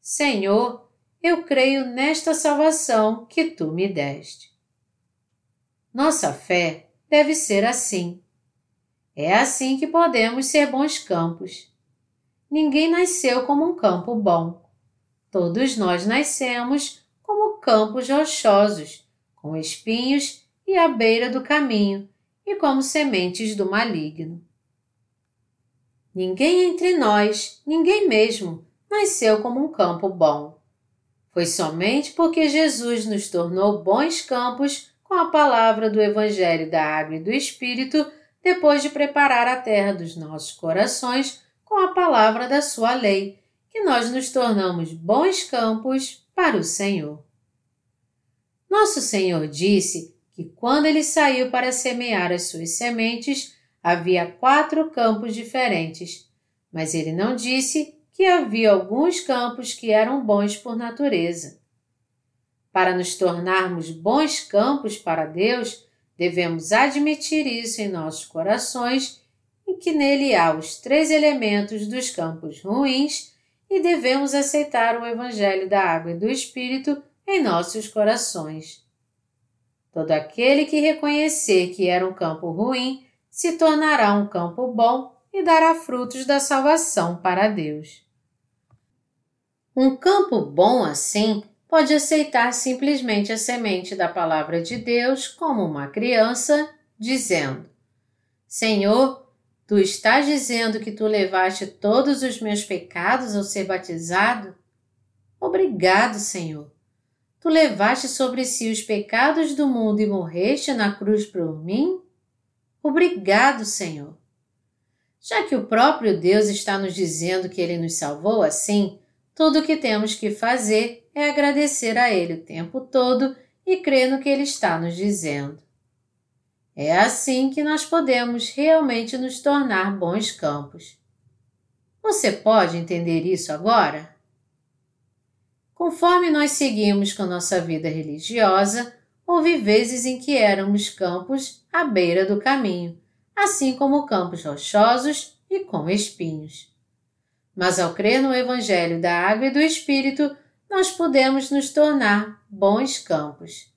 Senhor, eu creio nesta salvação que tu me deste. Nossa fé deve ser assim. É assim que podemos ser bons campos. Ninguém nasceu como um campo bom. Todos nós nascemos como campos rochosos, com espinhos e à beira do caminho, e como sementes do maligno. Ninguém entre nós, ninguém mesmo, nasceu como um campo bom. Foi somente porque Jesus nos tornou bons campos com a palavra do Evangelho da Água e do Espírito, depois de preparar a terra dos nossos corações com a palavra da Sua lei, que nós nos tornamos bons campos para o Senhor. Nosso Senhor disse que quando ele saiu para semear as suas sementes, havia quatro campos diferentes, mas ele não disse que havia alguns campos que eram bons por natureza. Para nos tornarmos bons campos para Deus, devemos admitir isso em nossos corações e que nele há os três elementos dos campos ruins e devemos aceitar o Evangelho da Água e do Espírito em nossos corações. Todo aquele que reconhecer que era um campo ruim se tornará um campo bom e dará frutos da salvação para Deus. Um campo bom assim pode aceitar simplesmente a semente da palavra de Deus como uma criança, dizendo: Senhor, tu estás dizendo que tu levaste todos os meus pecados ao ser batizado? Obrigado, Senhor. Tu levaste sobre si os pecados do mundo e morreste na cruz por mim? Obrigado, Senhor. Já que o próprio Deus está nos dizendo que Ele nos salvou assim, tudo o que temos que fazer é agradecer a Ele o tempo todo e crer no que Ele está nos dizendo. É assim que nós podemos realmente nos tornar bons campos. Você pode entender isso agora? Conforme nós seguimos com nossa vida religiosa, houve vezes em que éramos campos à beira do caminho, assim como campos rochosos e com espinhos. Mas ao crer no Evangelho da Água e do Espírito, nós podemos nos tornar bons campos.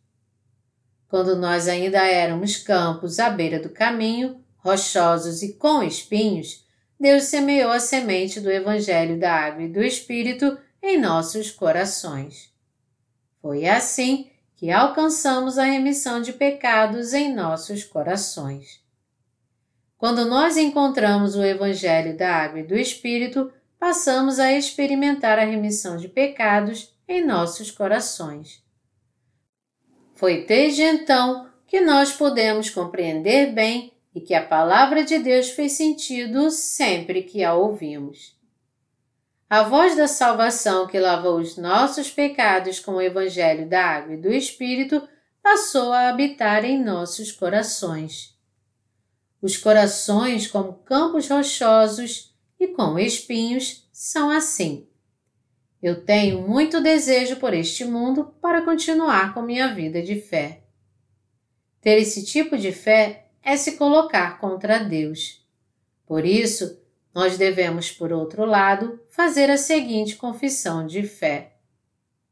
Quando nós ainda éramos campos à beira do caminho, rochosos e com espinhos, Deus semeou a semente do Evangelho da Água e do Espírito em nossos corações. Foi assim que alcançamos a remissão de pecados em nossos corações. Quando nós encontramos o Evangelho da Água e do Espírito, passamos a experimentar a remissão de pecados em nossos corações. Foi desde então que nós podemos compreender bem e que a palavra de Deus fez sentido sempre que a ouvimos. A voz da salvação que lavou os nossos pecados com o Evangelho da Água e do Espírito passou a habitar em nossos corações. Os corações, como campos rochosos, e com espinhos são assim. Eu tenho muito desejo por este mundo para continuar com minha vida de fé. Ter esse tipo de fé é se colocar contra Deus. Por isso, nós devemos, por outro lado, fazer a seguinte confissão de fé: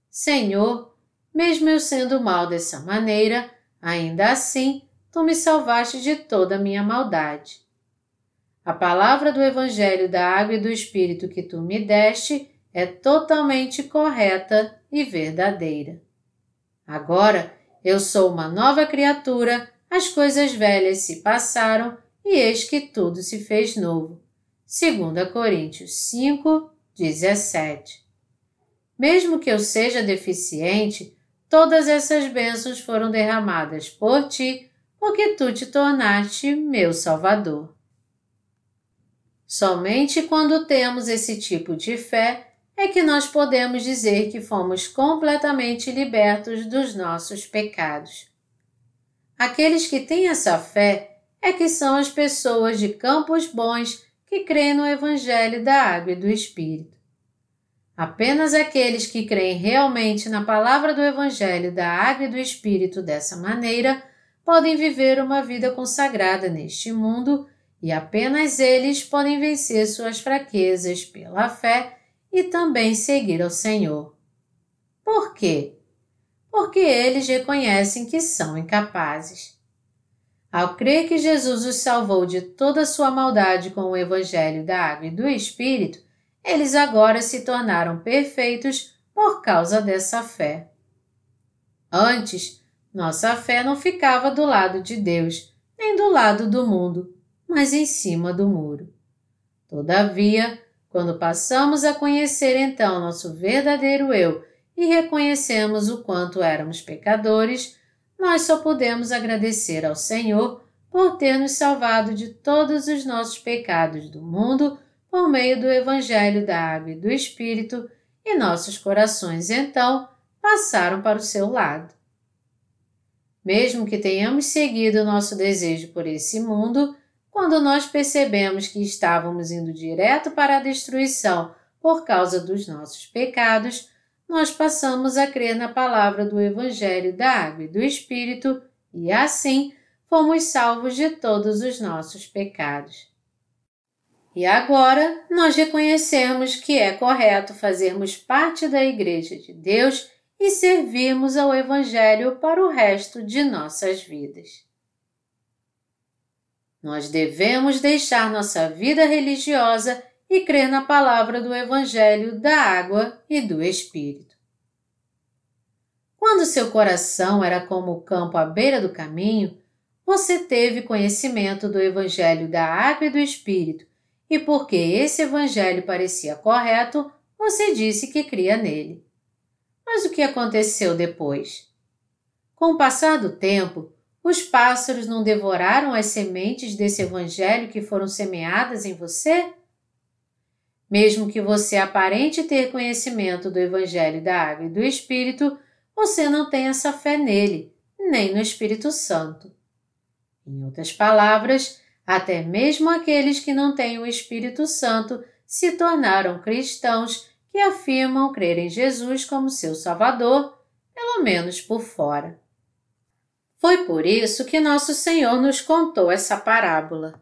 Senhor, mesmo eu sendo mal dessa maneira, ainda assim tu me salvaste de toda a minha maldade. A palavra do Evangelho da Água e do Espírito que tu me deste é totalmente correta e verdadeira. Agora eu sou uma nova criatura, as coisas velhas se passaram e eis que tudo se fez novo. 2 Coríntios 5, 17. Mesmo que eu seja deficiente, todas essas bênçãos foram derramadas por ti, porque tu te tornaste meu Salvador. Somente quando temos esse tipo de fé é que nós podemos dizer que fomos completamente libertos dos nossos pecados. Aqueles que têm essa fé é que são as pessoas de campos bons que creem no Evangelho da Água e do Espírito. Apenas aqueles que creem realmente na palavra do Evangelho da Água e do Espírito dessa maneira podem viver uma vida consagrada neste mundo e apenas eles podem vencer suas fraquezas pela fé e também seguir ao Senhor. Por quê? Porque eles reconhecem que são incapazes. Ao crer que Jesus os salvou de toda a sua maldade com o Evangelho da Água e do Espírito, eles agora se tornaram perfeitos por causa dessa fé. Antes, nossa fé não ficava do lado de Deus, nem do lado do mundo, mas em cima do muro. Todavia, quando passamos a conhecer então nosso verdadeiro eu e reconhecemos o quanto éramos pecadores, nós só podemos agradecer ao Senhor por ter nos salvado de todos os nossos pecados do mundo por meio do Evangelho da Água e do Espírito, e nossos corações então passaram para o seu lado. Mesmo que tenhamos seguido nosso desejo por esse mundo, quando nós percebemos que estávamos indo direto para a destruição por causa dos nossos pecados, nós passamos a crer na palavra do Evangelho da Água e do Espírito e assim fomos salvos de todos os nossos pecados. E agora nós reconhecemos que é correto fazermos parte da Igreja de Deus e servirmos ao Evangelho para o resto de nossas vidas. Nós devemos deixar nossa vida religiosa e crer na palavra do Evangelho da água e do Espírito. Quando seu coração era como o campo à beira do caminho, você teve conhecimento do Evangelho da água e do Espírito e porque esse evangelho parecia correto, você disse que cria nele. Mas o que aconteceu depois? Com o passar do tempo, os pássaros não devoraram as sementes desse evangelho que foram semeadas em você? Mesmo que você aparente ter conhecimento do evangelho da água e do Espírito, você não tem essa fé nele, nem no Espírito Santo. Em outras palavras, até mesmo aqueles que não têm o Espírito Santo se tornaram cristãos que afirmam crer em Jesus como seu Salvador, pelo menos por fora. Foi por isso que nosso Senhor nos contou essa parábola.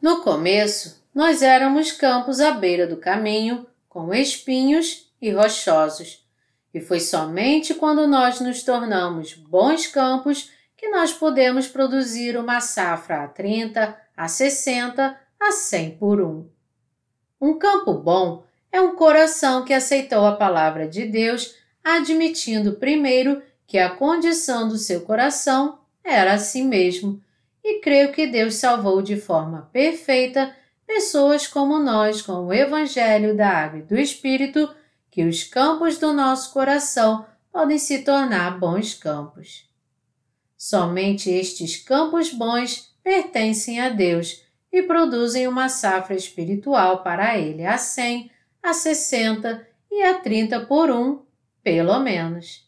No começo, nós éramos campos à beira do caminho, com espinhos e rochosos, e foi somente quando nós nos tornamos bons campos que nós podemos produzir uma safra a 30, a 60, a 100 por um. Um campo bom é um coração que aceitou a palavra de Deus, admitindo primeiro que a condição do seu coração era assim mesmo, e creio que Deus salvou de forma perfeita pessoas como nós com o Evangelho da Água e do Espírito, que os campos do nosso coração podem se tornar bons campos. Somente estes campos bons pertencem a Deus e produzem uma safra espiritual para Ele a cem, a sessenta e a trinta por um, pelo menos.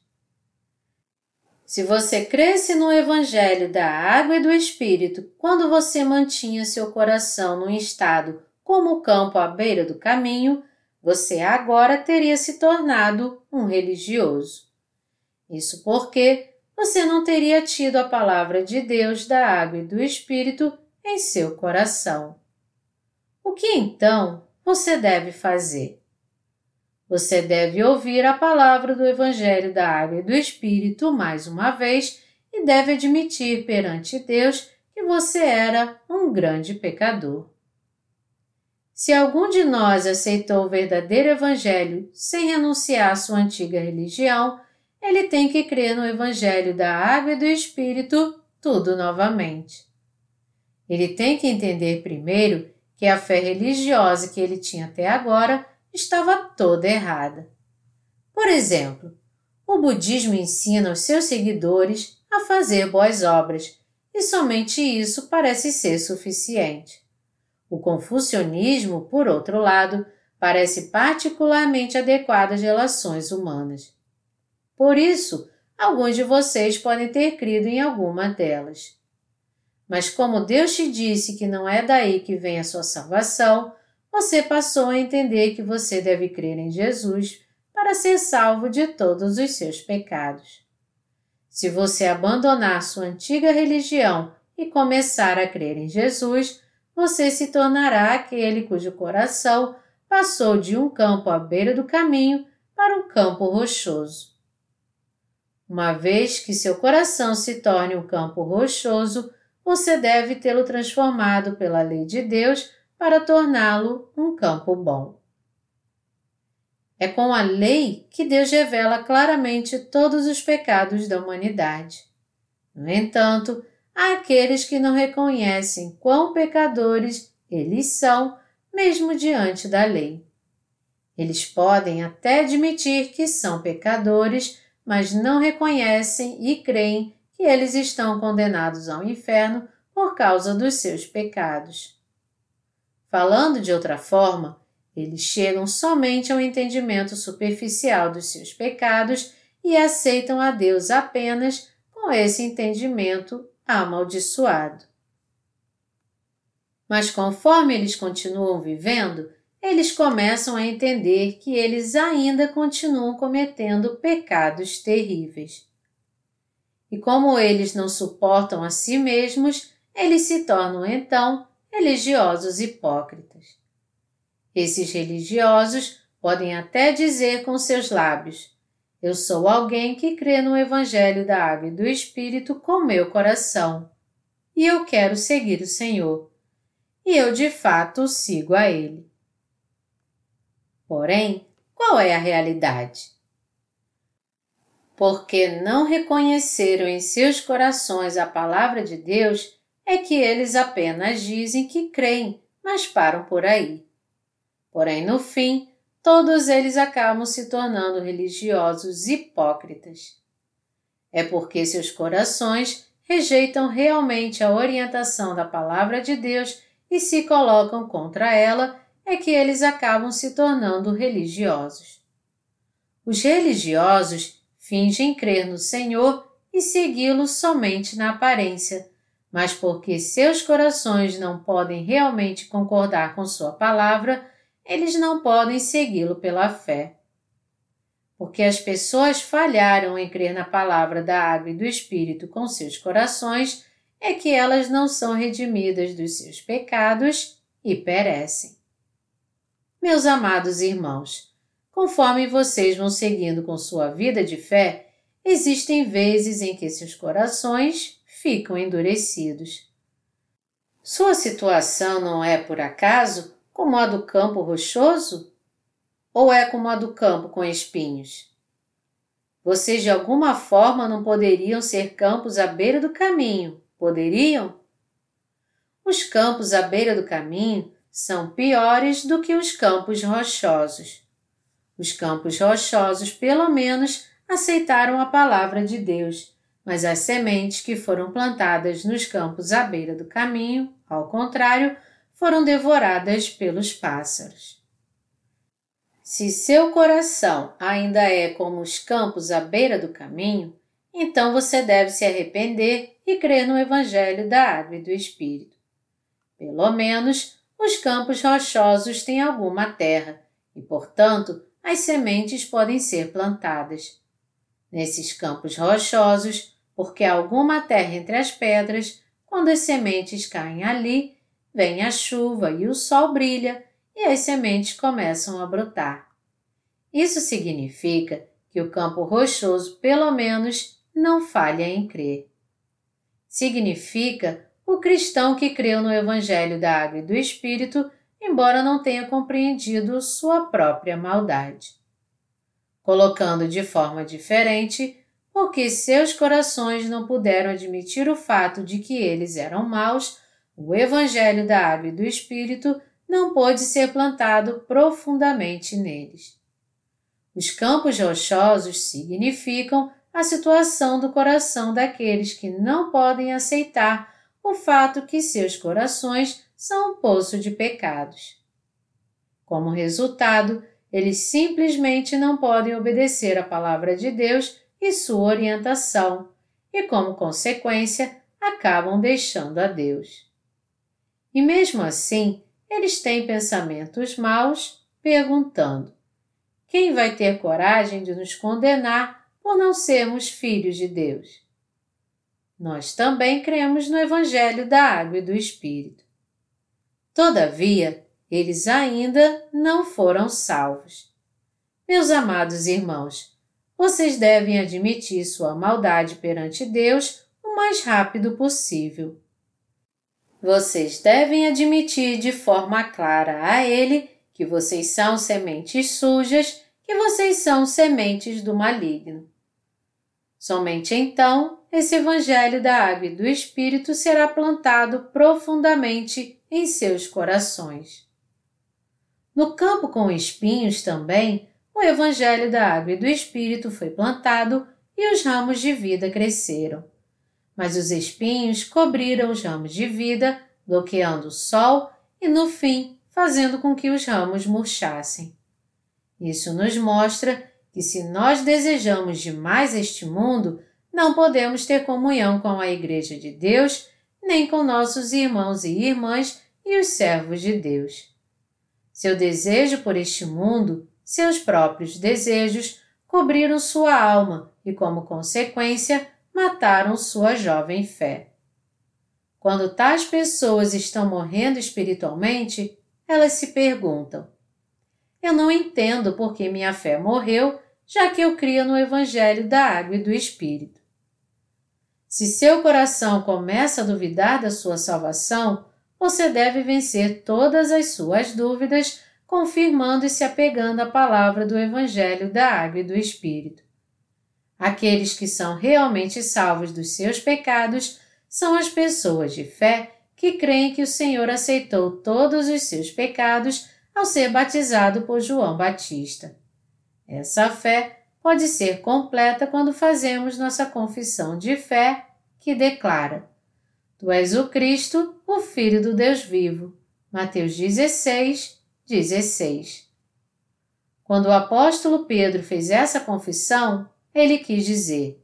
Se você cresce no Evangelho da Água e do Espírito quando você mantinha seu coração num estado como o campo à beira do caminho, você agora teria se tornado um religioso. Isso porque você não teria tido a palavra de Deus da água e do Espírito em seu coração. O que então você deve fazer? Você deve ouvir a palavra do Evangelho da Água e do Espírito mais uma vez e deve admitir perante Deus que você era um grande pecador. Se algum de nós aceitou o verdadeiro Evangelho sem renunciar à sua antiga religião, ele tem que crer no Evangelho da Água e do Espírito, tudo novamente. Ele tem que entender primeiro que a fé religiosa que ele tinha até agora estava toda errada. Por exemplo, o budismo ensina os seus seguidores a fazer boas obras, e somente isso parece ser suficiente. O confucionismo, por outro lado, parece particularmente adequado às relações humanas. Por isso, alguns de vocês podem ter crido em alguma delas. Mas como Deus te disse que não é daí que vem a sua salvação, você passou a entender que você deve crer em Jesus para ser salvo de todos os seus pecados. Se você abandonar sua antiga religião e começar a crer em Jesus, você se tornará aquele cujo coração passou de um campo à beira do caminho para um campo rochoso. Uma vez que seu coração se torne um campo rochoso, você deve tê-lo transformado pela lei de Deus para torná-lo um campo bom. É com a lei que Deus revela claramente todos os pecados da humanidade. No entanto, há aqueles que não reconhecem quão pecadores eles são, mesmo diante da lei. Eles podem até admitir que são pecadores, mas não reconhecem e creem que eles estão condenados ao inferno por causa dos seus pecados. Falando de outra forma, eles chegam somente ao entendimento superficial dos seus pecados e aceitam a Deus apenas com esse entendimento amaldiçoado. Mas conforme eles continuam vivendo, eles começam a entender que eles ainda continuam cometendo pecados terríveis. E como eles não suportam a si mesmos, eles se tornam então religiosos hipócritas. Esses religiosos podem até dizer com seus lábios: Eu sou alguém que crê no Evangelho da Água e do Espírito com meu coração, e eu quero seguir o Senhor. E eu de fato sigo a Ele. Porém, qual é a realidade? Porque não reconheceram em seus corações a palavra de Deus, é que eles apenas dizem que creem, mas param por aí. Porém, no fim, todos eles acabam se tornando religiosos hipócritas. É porque seus corações rejeitam realmente a orientação da Palavra de Deus e se colocam contra ela, é que eles acabam se tornando religiosos. Os religiosos fingem crer no Senhor e segui-lo somente na aparência, mas porque seus corações não podem realmente concordar com Sua palavra, eles não podem segui-lo pela fé. Porque as pessoas falharam em crer na palavra da água e do Espírito com seus corações, é que elas não são redimidas dos seus pecados e perecem. Meus amados irmãos, conforme vocês vão seguindo com sua vida de fé, existem vezes em que seus corações ficam endurecidos. Sua situação não é, por acaso, como a do campo rochoso? Ou é como a do campo com espinhos? Vocês de alguma forma não poderiam ser campos à beira do caminho, poderiam? Os campos à beira do caminho são piores do que os campos rochosos. Os campos rochosos, pelo menos, aceitaram a palavra de Deus, mas as sementes que foram plantadas nos campos à beira do caminho, ao contrário, foram devoradas pelos pássaros. Se seu coração ainda é como os campos à beira do caminho, então você deve se arrepender e crer no Evangelho da Água e do Espírito. Pelo menos, os campos rochosos têm alguma terra e, portanto, as sementes podem ser plantadas. Nesses campos rochosos, porque há alguma terra entre as pedras, quando as sementes caem ali, Vem a chuva e o sol brilha e as sementes começam a brotar. Isso significa que o campo rochoso, pelo menos, não falha em crer. Significa o cristão que creu no Evangelho da Água e do Espírito, embora não tenha compreendido sua própria maldade. Colocando de forma diferente, porque seus corações não puderam admitir o fato de que eles eram maus, o Evangelho da Água e do Espírito não pôde ser plantado profundamente neles. Os campos rochosos significam a situação do coração daqueles que não podem aceitar o fato que seus corações são um poço de pecados. Como resultado, eles simplesmente não podem obedecer à palavra de Deus e sua orientação, e como consequência, acabam deixando a Deus. E mesmo assim, eles têm pensamentos maus, perguntando: quem vai ter coragem de nos condenar por não sermos filhos de Deus? Nós também cremos no Evangelho da Água e do Espírito. Todavia, eles ainda não foram salvos. Meus amados irmãos, vocês devem admitir sua maldade perante Deus o mais rápido possível. Vocês devem admitir de forma clara a Ele que vocês são sementes sujas, que vocês são sementes do maligno. Somente então esse Evangelho da Água e do Espírito será plantado profundamente em seus corações. No campo com espinhos também, o Evangelho da Água e do Espírito foi plantado e os ramos de vida cresceram. Mas os espinhos cobriram os ramos de vida, bloqueando o sol e, no fim, fazendo com que os ramos murchassem. Isso nos mostra que, se nós desejamos demais este mundo, não podemos ter comunhão com a Igreja de Deus, nem com nossos irmãos e irmãs e os servos de Deus. Seu desejo por este mundo seus próprios desejos cobriram sua alma e, como consequência, mataram sua jovem fé. Quando tais pessoas estão morrendo espiritualmente, elas se perguntam: Eu não entendo por que minha fé morreu, já que eu crio no Evangelho da Água e do Espírito. Se seu coração começa a duvidar da sua salvação, você deve vencer todas as suas dúvidas confirmando e se apegando à palavra do Evangelho da Água e do Espírito. Aqueles que são realmente salvos dos seus pecados são as pessoas de fé que creem que o Senhor aceitou todos os seus pecados ao ser batizado por João Batista. Essa fé pode ser completa quando fazemos nossa confissão de fé, que declara: Tu és o Cristo, o Filho do Deus vivo. Mateus 16, 16. Quando o apóstolo Pedro fez essa confissão, ele quis dizer: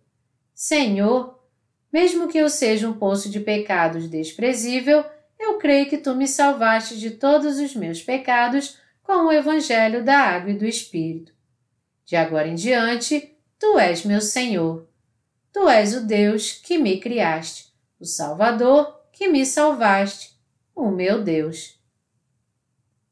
Senhor, mesmo que eu seja um poço de pecados desprezível, eu creio que tu me salvaste de todos os meus pecados com o evangelho da água e do Espírito. De agora em diante, tu és meu Senhor. Tu és o Deus que me criaste, o Salvador que me salvaste, o meu Deus.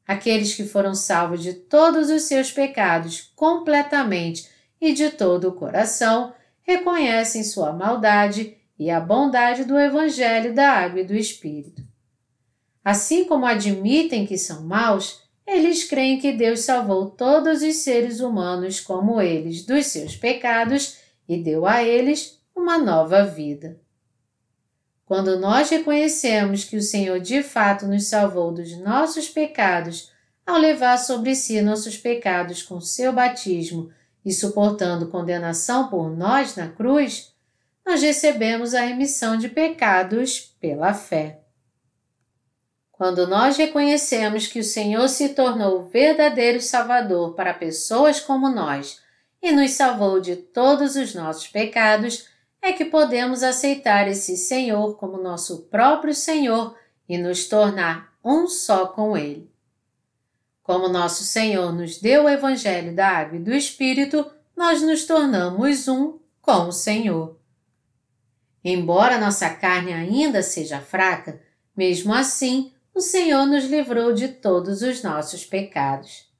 Aqueles que foram salvos de todos os seus pecados completamente e de todo o coração reconhecem sua maldade e a bondade do Evangelho da Água e do Espírito. Assim como admitem que são maus, eles creem que Deus salvou todos os seres humanos como eles dos seus pecados e deu a eles uma nova vida. Quando nós reconhecemos que o Senhor de fato nos salvou dos nossos pecados ao levar sobre si nossos pecados com seu batismo e suportando condenação por nós na cruz, nós recebemos a remissão de pecados pela fé. Quando nós reconhecemos que o Senhor se tornou o verdadeiro Salvador para pessoas como nós e nos salvou de todos os nossos pecados, é que podemos aceitar esse Senhor como nosso próprio Senhor e nos tornar um só com Ele. Como nosso Senhor nos deu o Evangelho da Água e do Espírito, nós nos tornamos um com o Senhor. Embora nossa carne ainda seja fraca, mesmo assim, o Senhor nos livrou de todos os nossos pecados.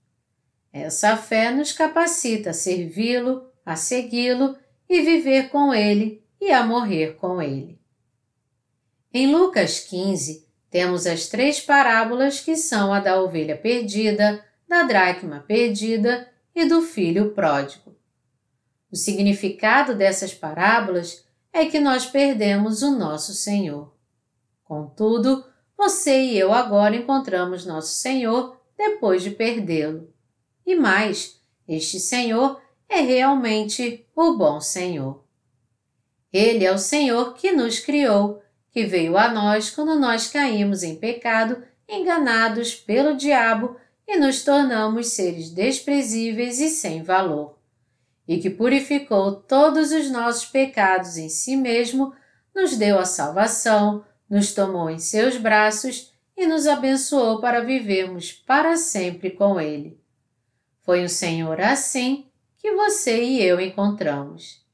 Essa fé nos capacita a servi-lo, a segui-lo e viver com Ele e a morrer com Ele. Em Lucas 15, temos as três parábolas que são a da ovelha perdida, da dracma perdida e do filho pródigo. O significado dessas parábolas é que nós perdemos o nosso Senhor. Contudo, você e eu agora encontramos nosso Senhor depois de perdê-lo. E mais, este Senhor é realmente o bom Senhor. Ele é o Senhor que nos criou, que veio a nós quando nós caímos em pecado, enganados pelo diabo e nos tornamos seres desprezíveis e sem valor, e que purificou todos os nossos pecados em si mesmo, nos deu a salvação, nos tomou em seus braços e nos abençoou para vivermos para sempre com Ele. Foi o Senhor assim que você e eu encontramos.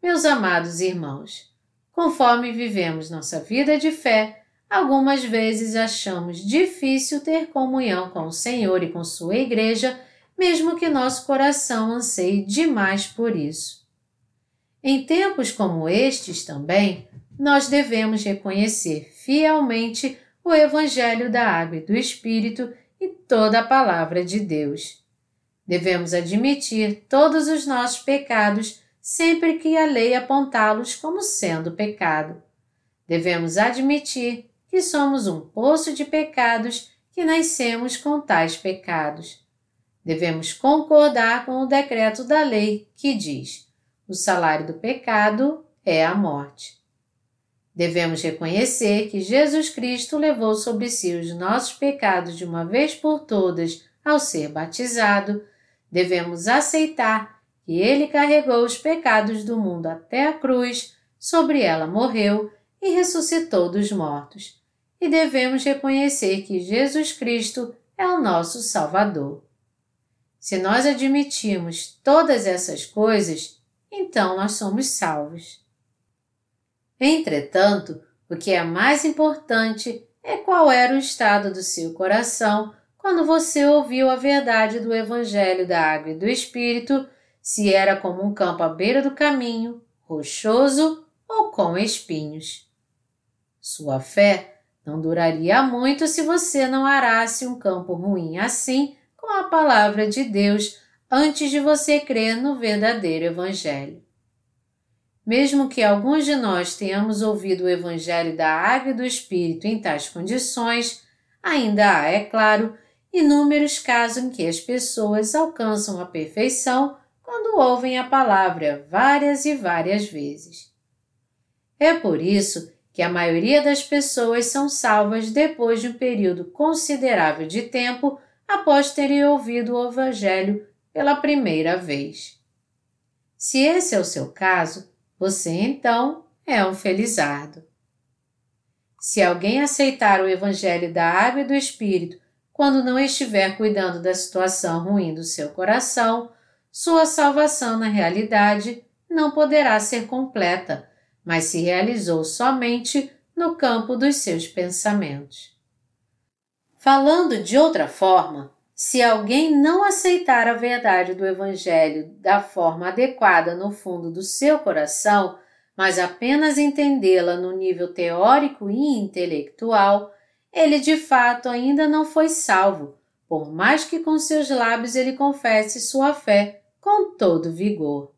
Meus amados irmãos, conforme vivemos nossa vida de fé, algumas vezes achamos difícil ter comunhão com o Senhor e com Sua Igreja, mesmo que nosso coração anseie demais por isso. Em tempos como estes também, nós devemos reconhecer fielmente o Evangelho da Água e do Espírito e toda a palavra de Deus. Devemos admitir todos os nossos pecados sempre que a lei apontá-los como sendo pecado. Devemos admitir que somos um poço de pecados que nascemos com tais pecados. Devemos concordar com o decreto da lei que diz: o salário do pecado é a morte. Devemos reconhecer que Jesus Cristo levou sobre si os nossos pecados de uma vez por todas ao ser batizado. Devemos aceitar que ele carregou os pecados do mundo até a cruz, sobre ela morreu e ressuscitou dos mortos. E devemos reconhecer que Jesus Cristo é o nosso Salvador. Se nós admitirmos todas essas coisas, então nós somos salvos. Entretanto, o que é mais importante é qual era o estado do seu coração quando você ouviu a verdade do Evangelho da Água e do Espírito, se era como um campo à beira do caminho, rochoso ou com espinhos. Sua fé não duraria muito se você não arasse um campo ruim assim com a palavra de Deus antes de você crer no verdadeiro Evangelho. Mesmo que alguns de nós tenhamos ouvido o Evangelho da Água e do Espírito em tais condições, ainda há, é claro, inúmeros casos em que as pessoas alcançam a perfeição quando ouvem a palavra várias e várias vezes. É por isso que a maioria das pessoas são salvas depois de um período considerável de tempo após terem ouvido o Evangelho pela primeira vez. Se esse é o seu caso, você então é um felizardo. Se alguém aceitar o Evangelho da Água e do Espírito quando não estiver cuidando da situação ruim do seu coração, sua salvação na realidade não poderá ser completa, mas se realizou somente no campo dos seus pensamentos. Falando de outra forma, se alguém não aceitar a verdade do Evangelho da forma adequada no fundo do seu coração, mas apenas entendê-la no nível teórico e intelectual, ele de fato ainda não foi salvo, por mais que com seus lábios ele confesse sua fé com todo vigor.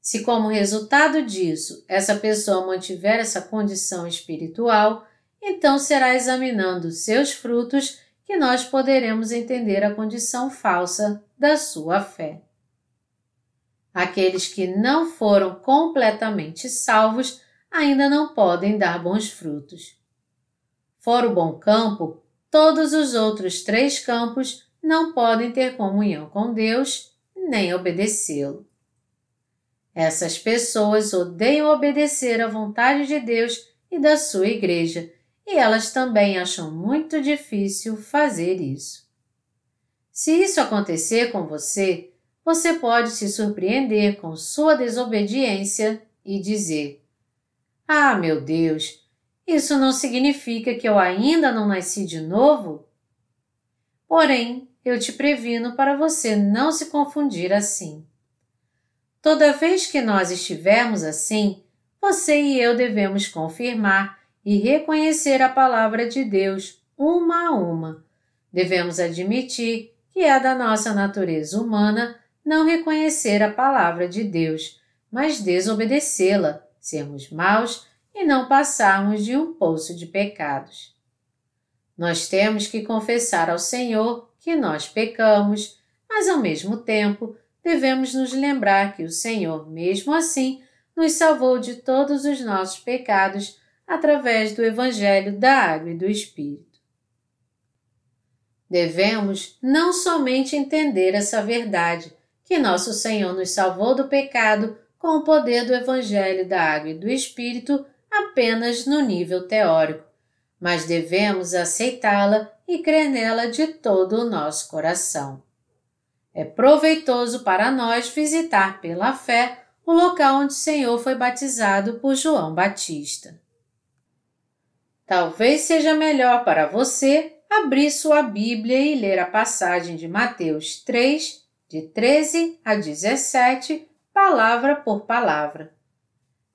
Se, como resultado disso, essa pessoa mantiver essa condição espiritual, então será examinando seus frutos que nós poderemos entender a condição falsa da sua fé. Aqueles que não foram completamente salvos ainda não podem dar bons frutos. Fora o bom campo, todos os outros três campos não podem ter comunhão com Deus nem obedecê-lo. Essas pessoas odeiam obedecer à vontade de Deus e da sua igreja e elas também acham muito difícil fazer isso. Se isso acontecer com você, você pode se surpreender com sua desobediência e dizer: Ah, meu Deus, isso não significa que eu ainda não nasci de novo? Porém, eu te previno para você não se confundir assim. Toda vez que nós estivermos assim, você e eu devemos confirmar e reconhecer a palavra de Deus uma a uma. Devemos admitir que é da nossa natureza humana não reconhecer a palavra de Deus, mas desobedecê-la, sermos maus e não passarmos de um poço de pecados. Nós temos que confessar ao Senhor que nós pecamos, mas ao mesmo tempo devemos nos lembrar que o Senhor, mesmo assim, nos salvou de todos os nossos pecados através do Evangelho da Água e do Espírito. Devemos não somente entender essa verdade, que nosso Senhor nos salvou do pecado com o poder do Evangelho da Água e do Espírito apenas no nível teórico, mas devemos aceitá-la e crer nela de todo o nosso coração. É proveitoso para nós visitar pela fé o local onde o Senhor foi batizado por João Batista. Talvez seja melhor para você abrir sua Bíblia e ler a passagem de Mateus 3, de 13 a 17, palavra por palavra.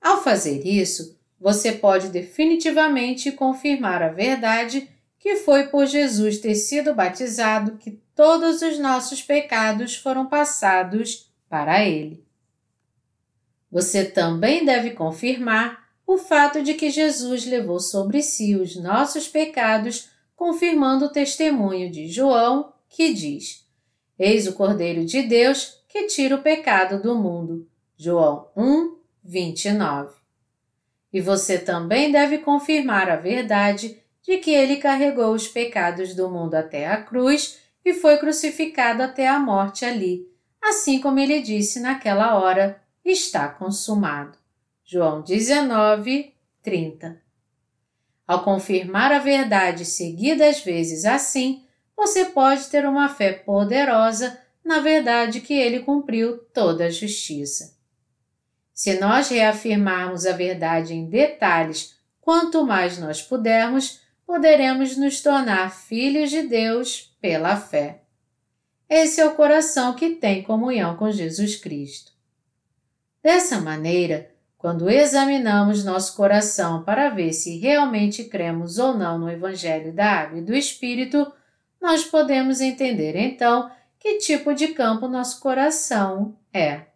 Ao fazer isso, você pode definitivamente confirmar a verdade que foi por Jesus ter sido batizado que todos os nossos pecados foram passados para Ele. Você também deve confirmar o fato de que Jesus levou sobre si os nossos pecados, confirmando o testemunho de João, que diz: Eis o Cordeiro de Deus que tira o pecado do mundo. João 1, 29. E você também deve confirmar a verdade de que ele carregou os pecados do mundo até a cruz e foi crucificado até a morte ali, assim como ele disse naquela hora: está consumado. João 19, 30. Ao confirmar a verdade seguidas vezes assim, você pode ter uma fé poderosa na verdade que ele cumpriu toda a justiça. Se nós reafirmarmos a verdade em detalhes, quanto mais nós pudermos, poderemos nos tornar filhos de Deus pela fé. Esse é o coração que tem comunhão com Jesus Cristo. Dessa maneira, quando examinamos nosso coração para ver se realmente cremos ou não no Evangelho da Água e do Espírito, nós podemos entender então que tipo de campo nosso coração é.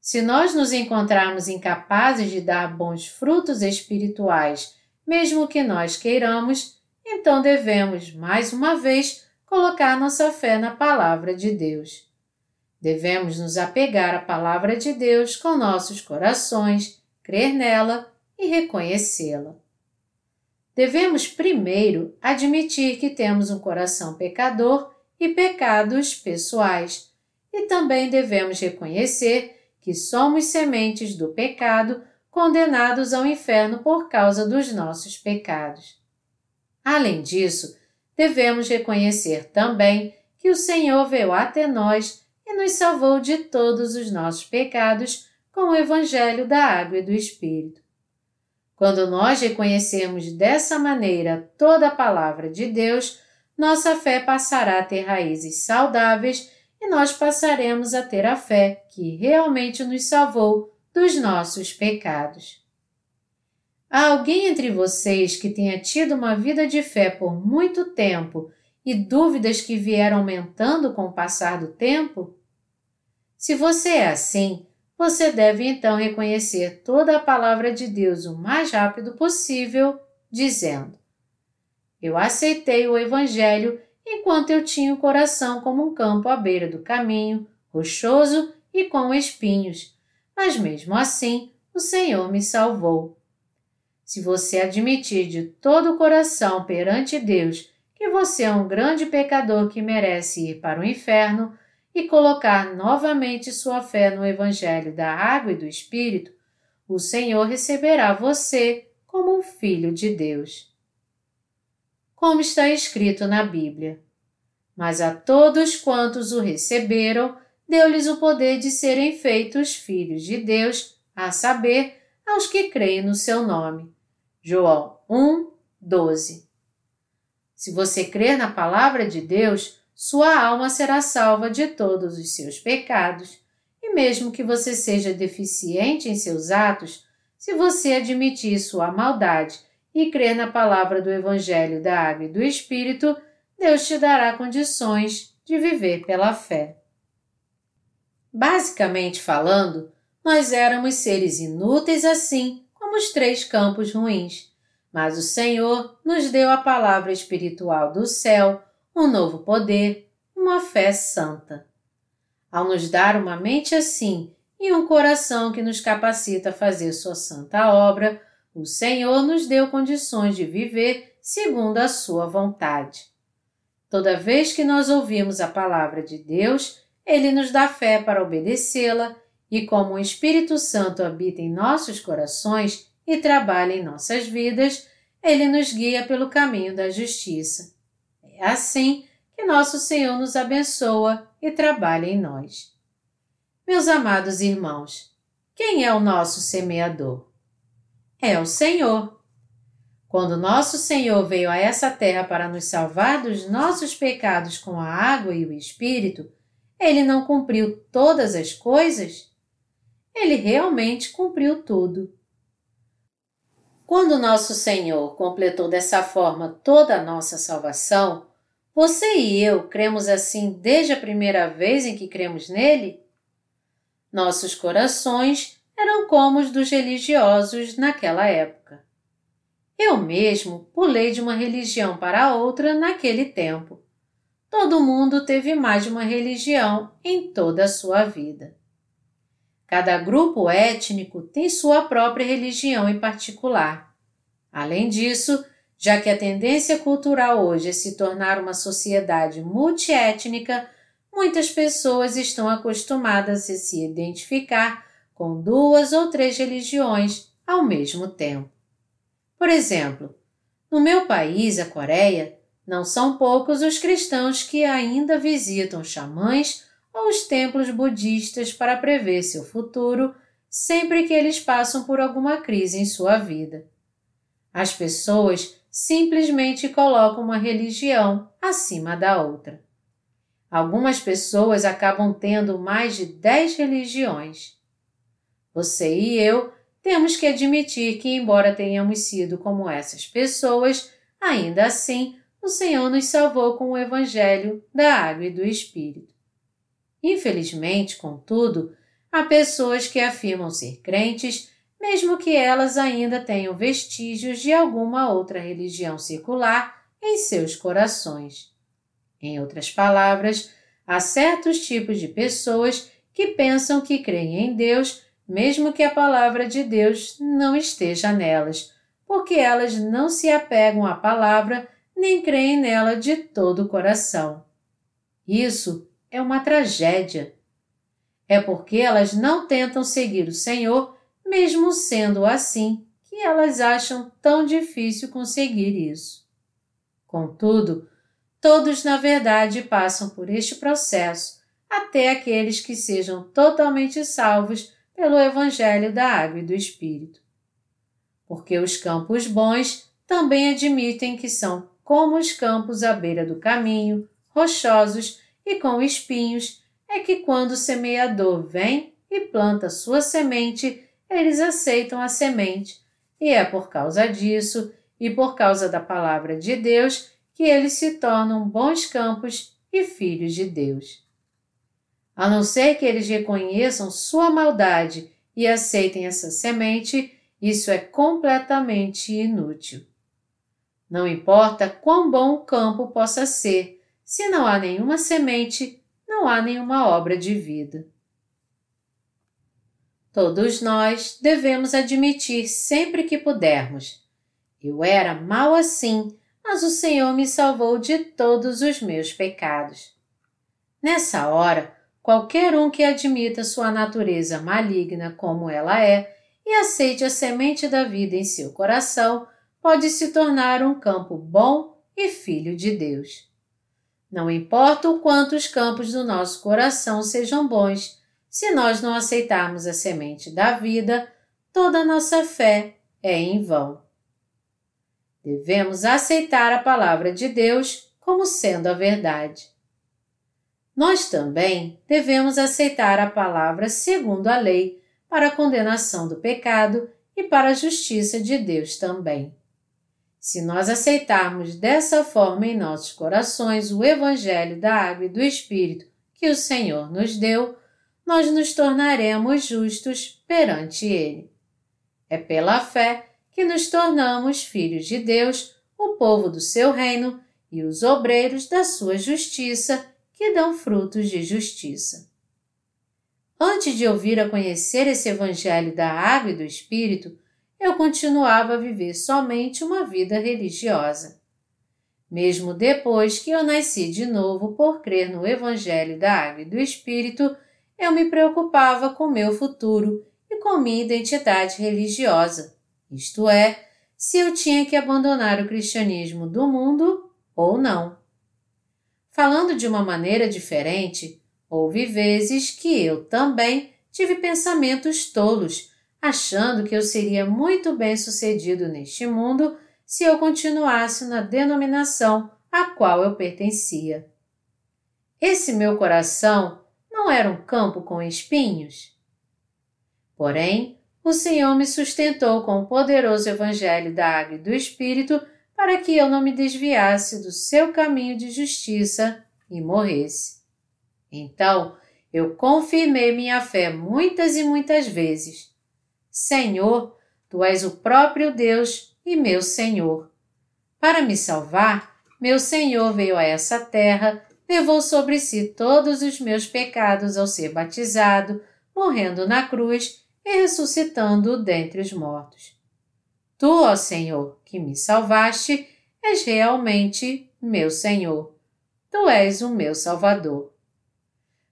Se nós nos encontrarmos incapazes de dar bons frutos espirituais, mesmo que nós queiramos, então devemos, mais uma vez, colocar nossa fé na Palavra de Deus. Devemos nos apegar à Palavra de Deus com nossos corações, crer nela e reconhecê-la. Devemos primeiro admitir que temos um coração pecador e pecados pessoais, e também devemos reconhecer que somos sementes do pecado condenados ao inferno por causa dos nossos pecados. Além disso, devemos reconhecer também que o Senhor veio até nós e nos salvou de todos os nossos pecados com o Evangelho da Água e do Espírito. Quando nós reconhecemos dessa maneira toda a palavra de Deus, nossa fé passará a ter raízes saudáveis e nós passaremos a ter a fé que realmente nos salvou dos nossos pecados. Há alguém entre vocês que tenha tido uma vida de fé por muito tempo e dúvidas que vieram aumentando com o passar do tempo? Se você é assim, você deve então reconhecer toda a palavra de Deus o mais rápido possível, dizendo: Eu aceitei o Evangelho enquanto eu tinha o coração como um campo à beira do caminho, rochoso e com espinhos, mas mesmo assim o Senhor me salvou. Se você admitir de todo o coração perante Deus que você é um grande pecador que merece ir para o inferno e colocar novamente sua fé no Evangelho da Água e do Espírito, o Senhor receberá você como um filho de Deus como está escrito na Bíblia. Mas a todos quantos o receberam, deu-lhes o poder de serem feitos filhos de Deus, a saber, aos que creem no seu nome. João 1, 12. Se você crer na palavra de Deus, sua alma será salva de todos os seus pecados. E mesmo que você seja deficiente em seus atos, se você admitir sua maldade e crer na palavra do Evangelho da Água e do Espírito, Deus te dará condições de viver pela fé. Basicamente falando, nós éramos seres inúteis assim como os três campos ruins, mas o Senhor nos deu a palavra espiritual do céu, um novo poder, uma fé santa. Ao nos dar uma mente assim e um coração que nos capacita a fazer sua santa obra, o Senhor nos deu condições de viver segundo a Sua vontade. Toda vez que nós ouvimos a palavra de Deus, Ele nos dá fé para obedecê-la e como o Espírito Santo habita em nossos corações e trabalha em nossas vidas, ele nos guia pelo caminho da justiça. É assim que nosso Senhor nos abençoa e trabalha em nós. Meus amados irmãos, quem é o nosso semeador? É o Senhor. Quando nosso Senhor veio a essa terra para nos salvar dos nossos pecados com a água e o Espírito, ele não cumpriu todas as coisas? Ele realmente cumpriu tudo. Quando nosso Senhor completou dessa forma toda a nossa salvação, você e eu cremos assim desde a primeira vez em que cremos nele? Nossos corações eram como os dos religiosos naquela época. Eu mesmo pulei de uma religião para outra naquele tempo. Todo mundo teve mais de uma religião em toda a sua vida. Cada grupo étnico tem sua própria religião em particular. Além disso, já que a tendência cultural hoje é se tornar uma sociedade multiétnica, muitas pessoas estão acostumadas a se identificar com duas ou três religiões ao mesmo tempo. Por exemplo, no meu país, a Coreia, não são poucos os cristãos que ainda visitam xamãs ou os templos budistas para prever seu futuro sempre que eles passam por alguma crise em sua vida. As pessoas simplesmente colocam uma religião acima da outra. Algumas pessoas acabam tendo mais de dez religiões. Você e eu temos que admitir que, embora tenhamos sido como essas pessoas, ainda assim o Senhor nos salvou com o Evangelho da Água e do Espírito. Infelizmente, contudo, há pessoas que afirmam ser crentes, mesmo que elas ainda tenham vestígios de alguma outra religião secular em seus corações. Em outras palavras, há certos tipos de pessoas que pensam que creem em Deus, mesmo que a palavra de Deus não esteja nelas, porque elas não se apegam à palavra nem creem nela de todo o coração. Isso é uma tragédia. É porque elas não tentam seguir o Senhor, mesmo sendo assim, que elas acham tão difícil conseguir isso. Contudo, todos na verdade passam por este processo, até aqueles que sejam totalmente salvos pelo Evangelho da Água e do Espírito. Porque os campos bons também admitem que são como os campos à beira do caminho, rochosos e com espinhos, é que quando o semeador vem e planta sua semente, eles aceitam a semente, e é por causa disso e por causa da palavra de Deus que eles se tornam bons campos e filhos de Deus. A não ser que eles reconheçam sua maldade e aceitem essa semente, isso é completamente inútil. Não importa quão bom o campo possa ser, se não há nenhuma semente, não há nenhuma obra de vida. Todos nós devemos admitir sempre que pudermos. Eu era mal assim, mas o Senhor me salvou de todos os meus pecados. Nessa hora, qualquer um que admita sua natureza maligna como ela é e aceite a semente da vida em seu coração, pode se tornar um campo bom e filho de Deus. Não importa o quanto os campos do nosso coração sejam bons, se nós não aceitarmos a semente da vida, toda a nossa fé é em vão. Devemos aceitar a palavra de Deus como sendo a verdade. Nós também devemos aceitar a palavra segundo a lei para a condenação do pecado e para a justiça de Deus também. Se nós aceitarmos dessa forma em nossos corações o Evangelho da Água e do Espírito que o Senhor nos deu, nós nos tornaremos justos perante Ele. É pela fé que nos tornamos filhos de Deus, o povo do seu reino e os obreiros da sua justiça, que dão frutos de justiça. Antes de ouvir a conhecer esse Evangelho da Água e do Espírito, eu continuava a viver somente uma vida religiosa. Mesmo depois que eu nasci de novo por crer no Evangelho da Água e do Espírito, eu me preocupava com meu futuro e com minha identidade religiosa, isto é, se eu tinha que abandonar o cristianismo do mundo ou não. Falando de uma maneira diferente, houve vezes que eu também tive pensamentos tolos, achando que eu seria muito bem sucedido neste mundo se eu continuasse na denominação a qual eu pertencia. Esse meu coração não era um campo com espinhos? Porém, o Senhor me sustentou com o poderoso Evangelho da Água e do Espírito para que eu não me desviasse do seu caminho de justiça e morresse. Então, eu confirmei minha fé muitas e muitas vezes. Senhor, tu és o próprio Deus e meu Senhor. Para me salvar, meu Senhor veio a essa terra, levou sobre si todos os meus pecados ao ser batizado, morrendo na cruz e ressuscitando dentre os mortos. Tu, ó Senhor, que me salvaste, és realmente meu Senhor. Tu és o meu Salvador.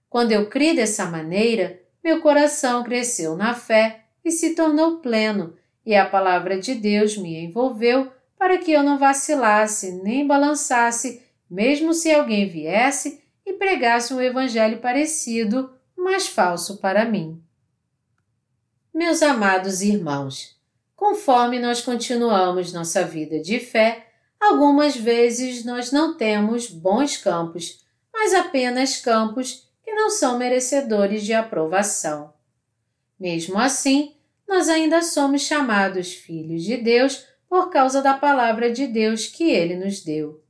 Quando eu criei dessa maneira, meu coração cresceu na fé e se tornou pleno, e a palavra de Deus me envolveu para que eu não vacilasse nem balançasse, mesmo se alguém viesse e pregasse um evangelho parecido, mas falso para mim. Meus amados irmãos, conforme nós continuamos nossa vida de fé, algumas vezes nós não temos bons campos, mas apenas campos que não são merecedores de aprovação. Mesmo assim, nós ainda somos chamados filhos de Deus por causa da palavra de Deus que ele nos deu.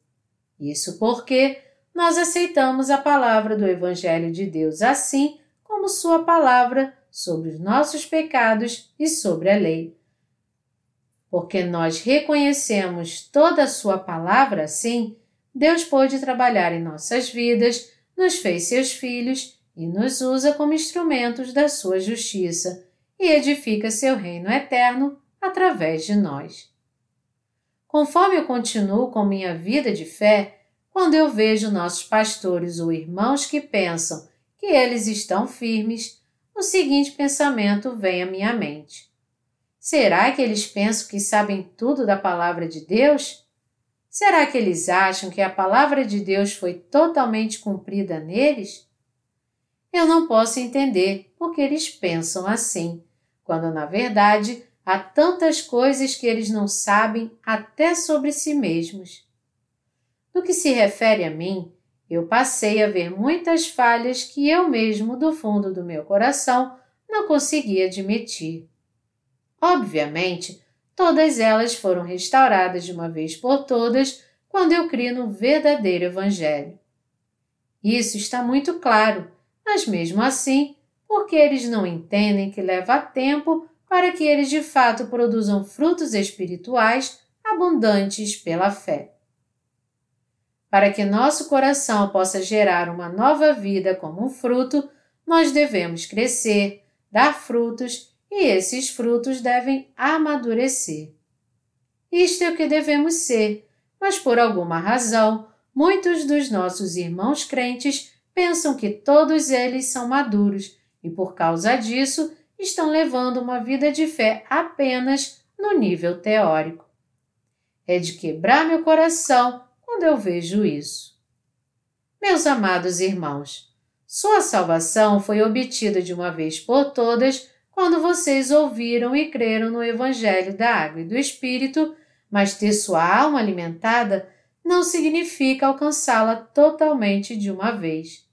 Isso porque nós aceitamos a palavra do Evangelho de Deus assim como Sua palavra sobre os nossos pecados e sobre a lei. Porque nós reconhecemos toda a Sua palavra assim, Deus pôde trabalhar em nossas vidas nos fez seus filhos e nos usa como instrumentos da sua justiça e edifica seu reino eterno através de nós. Conforme eu continuo com minha vida de fé, quando eu vejo nossos pastores ou irmãos que pensam que eles estão firmes, o seguinte pensamento vem à minha mente: Será que eles pensam que sabem tudo da palavra de Deus? Será que eles acham que a palavra de Deus foi totalmente cumprida neles? Eu não posso entender porque eles pensam assim, quando na verdade há tantas coisas que eles não sabem até sobre si mesmos. No que se refere a mim, eu passei a ver muitas falhas que eu mesmo, do fundo do meu coração, não conseguia admitir. Obviamente, todas elas foram restauradas de uma vez por todas quando eu criei no verdadeiro Evangelho. Isso está muito claro, mas mesmo assim, porque eles não entendem que leva tempo para que eles de fato produzam frutos espirituais abundantes pela fé. Para que nosso coração possa gerar uma nova vida como um fruto, nós devemos crescer, dar frutos e esses frutos devem amadurecer. Isto é o que devemos ser, mas por alguma razão, muitos dos nossos irmãos crentes pensam que todos eles são maduros e, por causa disso, estão levando uma vida de fé apenas no nível teórico. É de quebrar meu coração quando eu vejo isso. Meus amados irmãos, sua salvação foi obtida de uma vez por todas quando vocês ouviram e creram no Evangelho da Água e do Espírito, mas ter sua alma alimentada não significa alcançá-la totalmente de uma vez.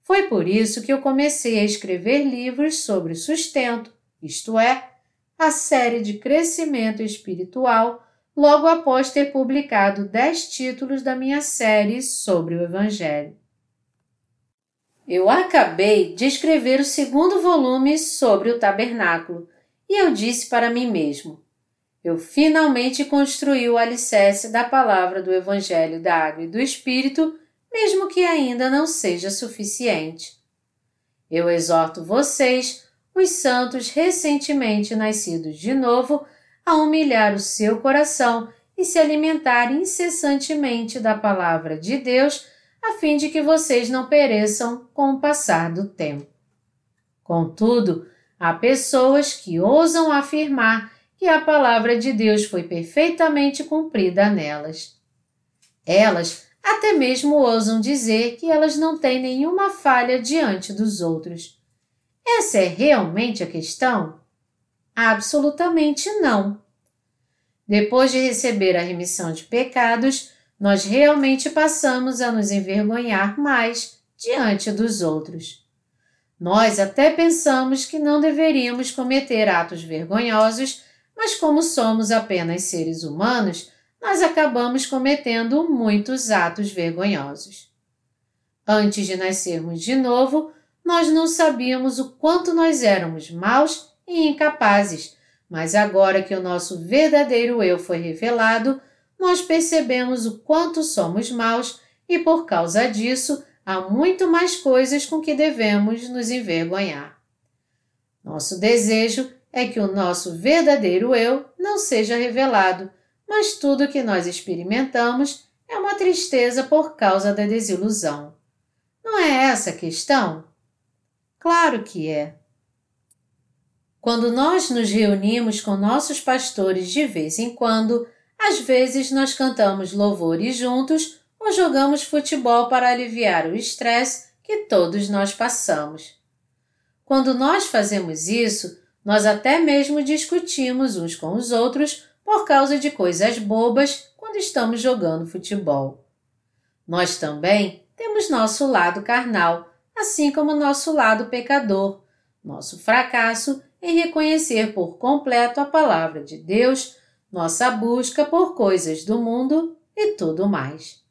Foi por isso que eu comecei a escrever livros sobre sustento, isto é, a série de crescimento espiritual, logo após ter publicado dez títulos da minha série sobre o Evangelho. Eu acabei de escrever o segundo volume sobre o tabernáculo e eu disse para mim mesmo: eu finalmente construí o alicerce da palavra do Evangelho da Água e do Espírito, mesmo que ainda não seja suficiente. Eu exorto vocês, os santos recentemente nascidos de novo, a humilhar o seu coração e se alimentar incessantemente da palavra de Deus a fim de que vocês não pereçam com o passar do tempo. Contudo, há pessoas que ousam afirmar que a palavra de Deus foi perfeitamente cumprida nelas. Elas até mesmo ousam dizer que elas não têm nenhuma falha diante dos outros. Essa é realmente a questão? Absolutamente não. Depois de receber a remissão de pecados, nós realmente passamos a nos envergonhar mais diante dos outros. Nós até pensamos que não deveríamos cometer atos vergonhosos, mas como somos apenas seres humanos, nós acabamos cometendo muitos atos vergonhosos. Antes de nascermos de novo, nós não sabíamos o quanto nós éramos maus e incapazes, mas agora que o nosso verdadeiro eu foi revelado, nós percebemos o quanto somos maus e por causa disso há muito mais coisas com que devemos nos envergonhar. Nosso desejo é que o nosso verdadeiro eu não seja revelado, mas tudo que nós experimentamos é uma tristeza por causa da desilusão. Não é essa a questão? Claro que é. Quando nós nos reunimos com nossos pastores de vez em quando, às vezes nós cantamos louvores juntos ou jogamos futebol para aliviar o estresse que todos nós passamos. Quando nós fazemos isso, nós até mesmo discutimos uns com os outros por causa de coisas bobas quando estamos jogando futebol. Nós também temos nosso lado carnal, assim como nosso lado pecador, nosso fracasso em reconhecer por completo a palavra de Deus, nossa busca por coisas do mundo e tudo mais.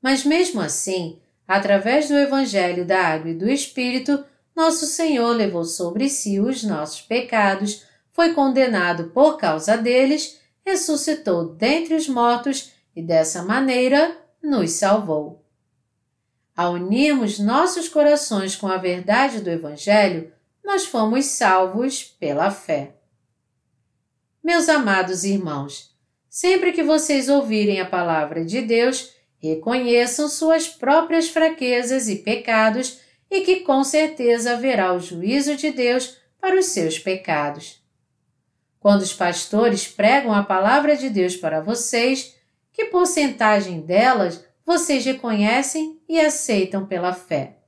Mas mesmo assim, através do Evangelho da Água e do Espírito, nosso Senhor levou sobre si os nossos pecados, foi condenado por causa deles, ressuscitou dentre os mortos e dessa maneira nos salvou. Ao unirmos nossos corações com a verdade do Evangelho, nós fomos salvos pela fé. Meus amados irmãos, sempre que vocês ouvirem a palavra de Deus, reconheçam suas próprias fraquezas e pecados e que com certeza haverá o juízo de Deus para os seus pecados. Quando os pastores pregam a palavra de Deus para vocês, que porcentagem delas vocês reconhecem e aceitam pela fé?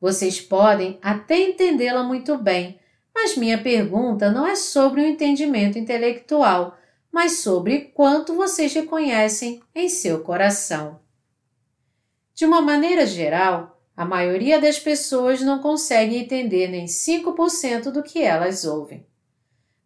Vocês podem até entendê-la muito bem, mas minha pergunta não é sobre o entendimento intelectual, mas sobre quanto vocês reconhecem em seu coração. De uma maneira geral, a maioria das pessoas não consegue entender nem 5% do que elas ouvem.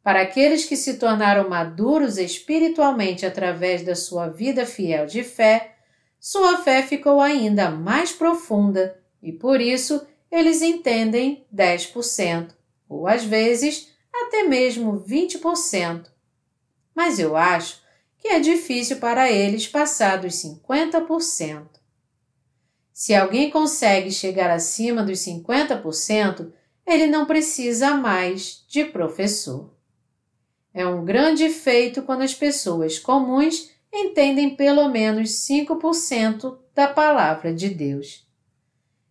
Para aqueles que se tornaram maduros espiritualmente através da sua vida fiel de fé, sua fé ficou ainda mais profunda e por isso eles entendem 10%, ou às vezes até mesmo 20%. Mas eu acho que é difícil para eles passar dos 50%. Se alguém consegue chegar acima dos 50%, ele não precisa mais de professor. É um grande feito quando as pessoas comuns entendem pelo menos 5% da palavra de Deus.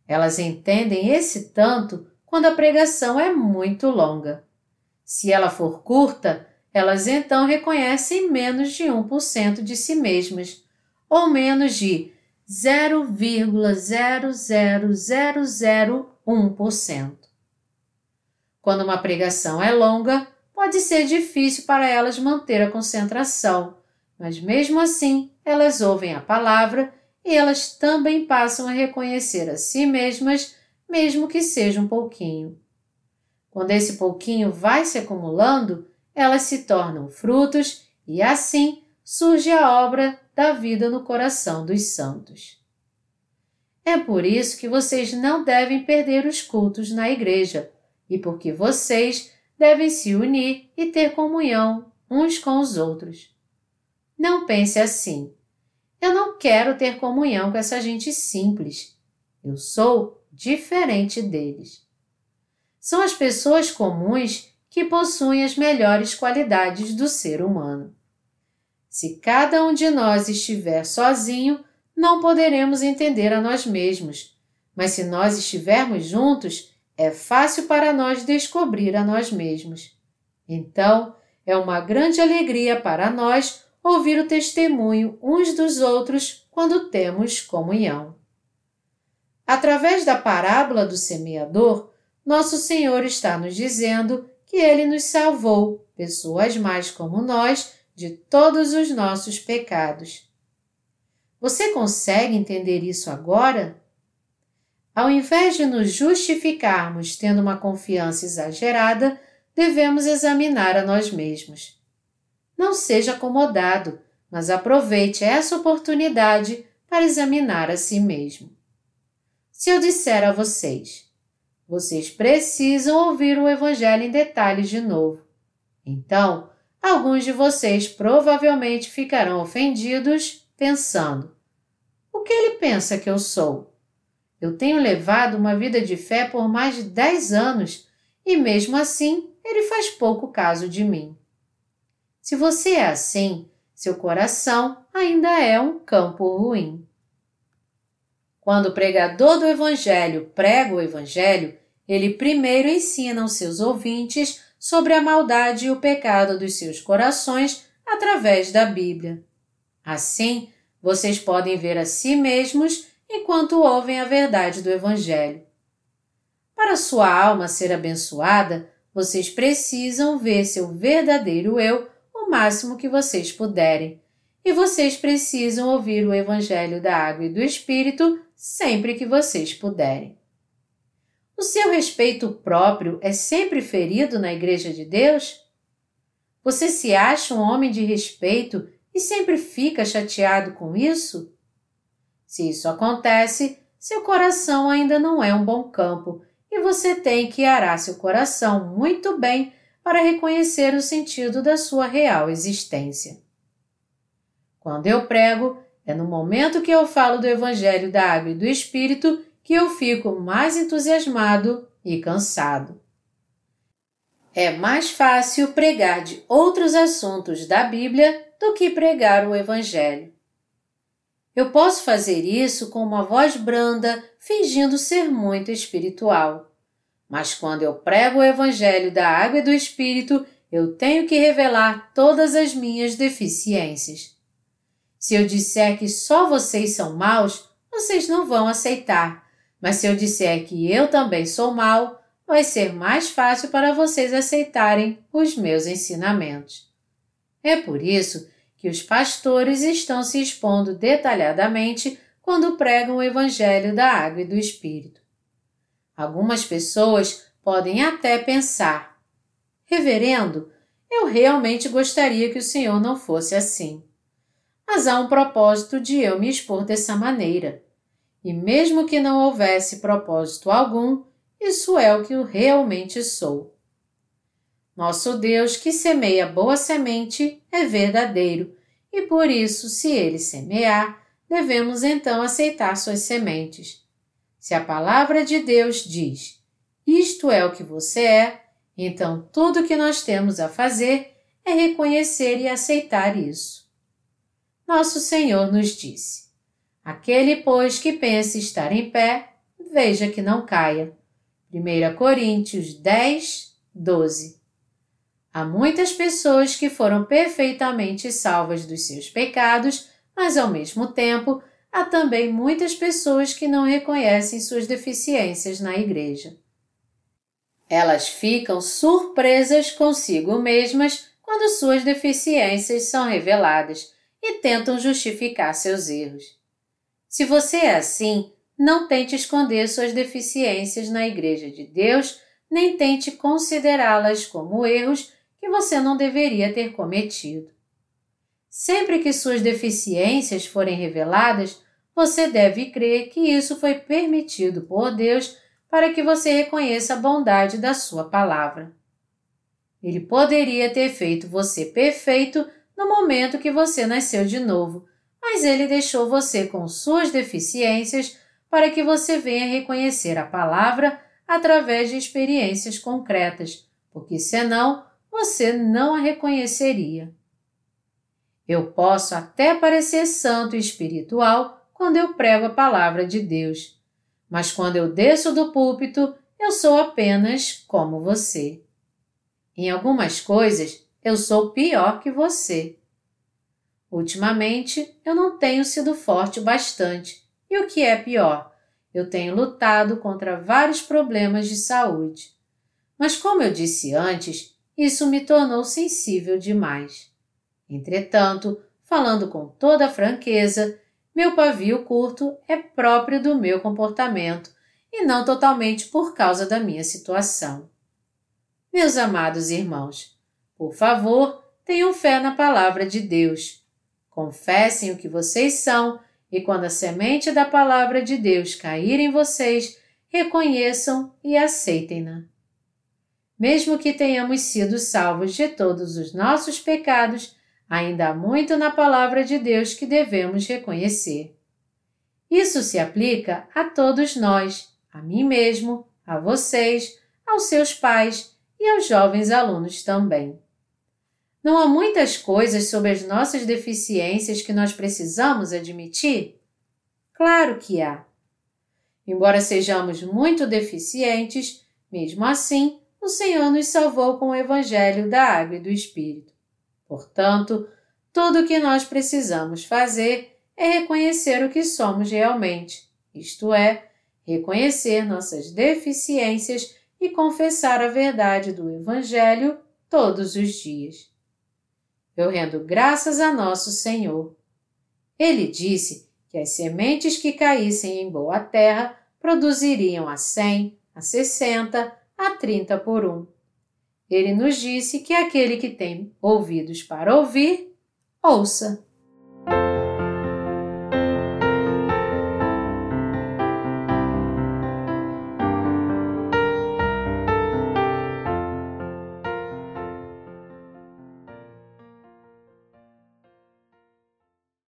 Elas entendem esse tanto quando a pregação é muito longa. Se ela for curta, elas então reconhecem menos de 1% de si mesmas, ou menos de 0,00001%. Quando uma pregação é longa, pode ser difícil para elas manter a concentração, mas mesmo assim elas ouvem a palavra e elas também passam a reconhecer a si mesmas, mesmo que seja um pouquinho. Quando esse pouquinho vai se acumulando, elas se tornam frutos e assim surge a obra da vida no coração dos santos. É por isso que vocês não devem perder os cultos na igreja e porque vocês devem se unir e ter comunhão uns com os outros. Não pense assim. Eu não quero ter comunhão com essa gente simples. Eu sou diferente deles. São as pessoas comuns que possuem as melhores qualidades do ser humano. Se cada um de nós estiver sozinho, não poderemos entender a nós mesmos, mas se nós estivermos juntos, é fácil para nós descobrir a nós mesmos. Então, é uma grande alegria para nós ouvir o testemunho uns dos outros quando temos comunhão. Através da parábola do semeador, nosso Senhor está nos dizendo que Ele nos salvou, pessoas mais como nós, de todos os nossos pecados. Você consegue entender isso agora? Ao invés de nos justificarmos tendo uma confiança exagerada, devemos examinar a nós mesmos. Não seja acomodado, mas aproveite essa oportunidade para examinar a si mesmo. Se eu disser a vocês, vocês precisam ouvir o Evangelho em detalhes de novo, então alguns de vocês provavelmente ficarão ofendidos pensando: o que ele pensa que eu sou? Eu tenho levado uma vida de fé por mais de dez anos e, mesmo assim, ele faz pouco caso de mim. Se você é assim, seu coração ainda é um campo ruim. Quando o pregador do Evangelho prega o Evangelho, ele primeiro ensina aos seus ouvintes sobre a maldade e o pecado dos seus corações através da Bíblia. Assim, vocês podem ver a si mesmos enquanto ouvem a verdade do Evangelho. Para sua alma ser abençoada, vocês precisam ver seu verdadeiro eu o máximo que vocês puderem. E vocês precisam ouvir o Evangelho da Água e do Espírito sempre que vocês puderem. O seu respeito próprio é sempre ferido na Igreja de Deus? Você se acha um homem de respeito e sempre fica chateado com isso? Se isso acontece, seu coração ainda não é um bom campo e você tem que arar seu coração muito bem para reconhecer o sentido da sua real existência. Quando eu prego, é no momento que eu falo do Evangelho da Água e do Espírito que eu fico mais entusiasmado e cansado. É mais fácil pregar de outros assuntos da Bíblia do que pregar o Evangelho. Eu posso fazer isso com uma voz branda, fingindo ser muito espiritual. Mas quando eu prego o Evangelho da Água e do Espírito, eu tenho que revelar todas as minhas deficiências. Se eu disser que só vocês são maus, vocês não vão aceitar. Mas se eu disser que eu também sou mau, vai ser mais fácil para vocês aceitarem os meus ensinamentos. É por isso que os pastores estão se expondo detalhadamente quando pregam o Evangelho da Água e do Espírito. Algumas pessoas podem até pensar: Reverendo, eu realmente gostaria que o Senhor não fosse assim. Mas há um propósito de eu me expor dessa maneira. E mesmo que não houvesse propósito algum, isso é o que eu realmente sou. Nosso Deus que semeia boa semente é verdadeiro, e por isso, se ele semear, devemos então aceitar suas sementes. Se a palavra de Deus diz: Isto é o que você é, então tudo o que nós temos a fazer é reconhecer e aceitar isso. Nosso Senhor nos disse: Aquele, pois, que pensa estar em pé, veja que não caia. 1 Coríntios 10, 12 Há muitas pessoas que foram perfeitamente salvas dos seus pecados, mas ao mesmo tempo há também muitas pessoas que não reconhecem suas deficiências na igreja. Elas ficam surpresas consigo mesmas quando suas deficiências são reveladas e tentam justificar seus erros. Se você é assim, não tente esconder suas deficiências na Igreja de Deus, nem tente considerá-las como erros que você não deveria ter cometido. Sempre que suas deficiências forem reveladas, você deve crer que isso foi permitido por Deus para que você reconheça a bondade da Sua palavra. Ele poderia ter feito você perfeito no momento que você nasceu de novo, mas ele deixou você com suas deficiências para que você venha reconhecer a palavra através de experiências concretas, porque senão você não a reconheceria. Eu posso até parecer santo e espiritual quando eu prego a palavra de Deus, mas quando eu desço do púlpito, eu sou apenas como você. Em algumas coisas, eu sou pior que você. Ultimamente, eu não tenho sido forte bastante, e o que é pior, eu tenho lutado contra vários problemas de saúde. Mas, como eu disse antes, isso me tornou sensível demais. Entretanto, falando com toda franqueza, meu pavio curto é próprio do meu comportamento e não totalmente por causa da minha situação. Meus amados irmãos, por favor, tenham fé na palavra de Deus. Confessem o que vocês são e quando a semente da palavra de Deus cair em vocês, reconheçam e aceitem-na. Mesmo que tenhamos sido salvos de todos os nossos pecados, ainda há muito na palavra de Deus que devemos reconhecer. Isso se aplica a todos nós, a mim mesmo, a vocês, aos seus pais e aos jovens alunos também. Não há muitas coisas sobre as nossas deficiências que nós precisamos admitir? Claro que há. Embora sejamos muito deficientes, mesmo assim, o Senhor nos salvou com o Evangelho da Água e do Espírito. Portanto, tudo o que nós precisamos fazer é reconhecer o que somos realmente, isto é, reconhecer nossas deficiências e confessar a verdade do Evangelho todos os dias. Eu rendo graças a nosso Senhor. Ele disse que as sementes que caíssem em boa terra produziriam a cem, a sessenta, a trinta por um. Ele nos disse que aquele que tem ouvidos para ouvir, ouça.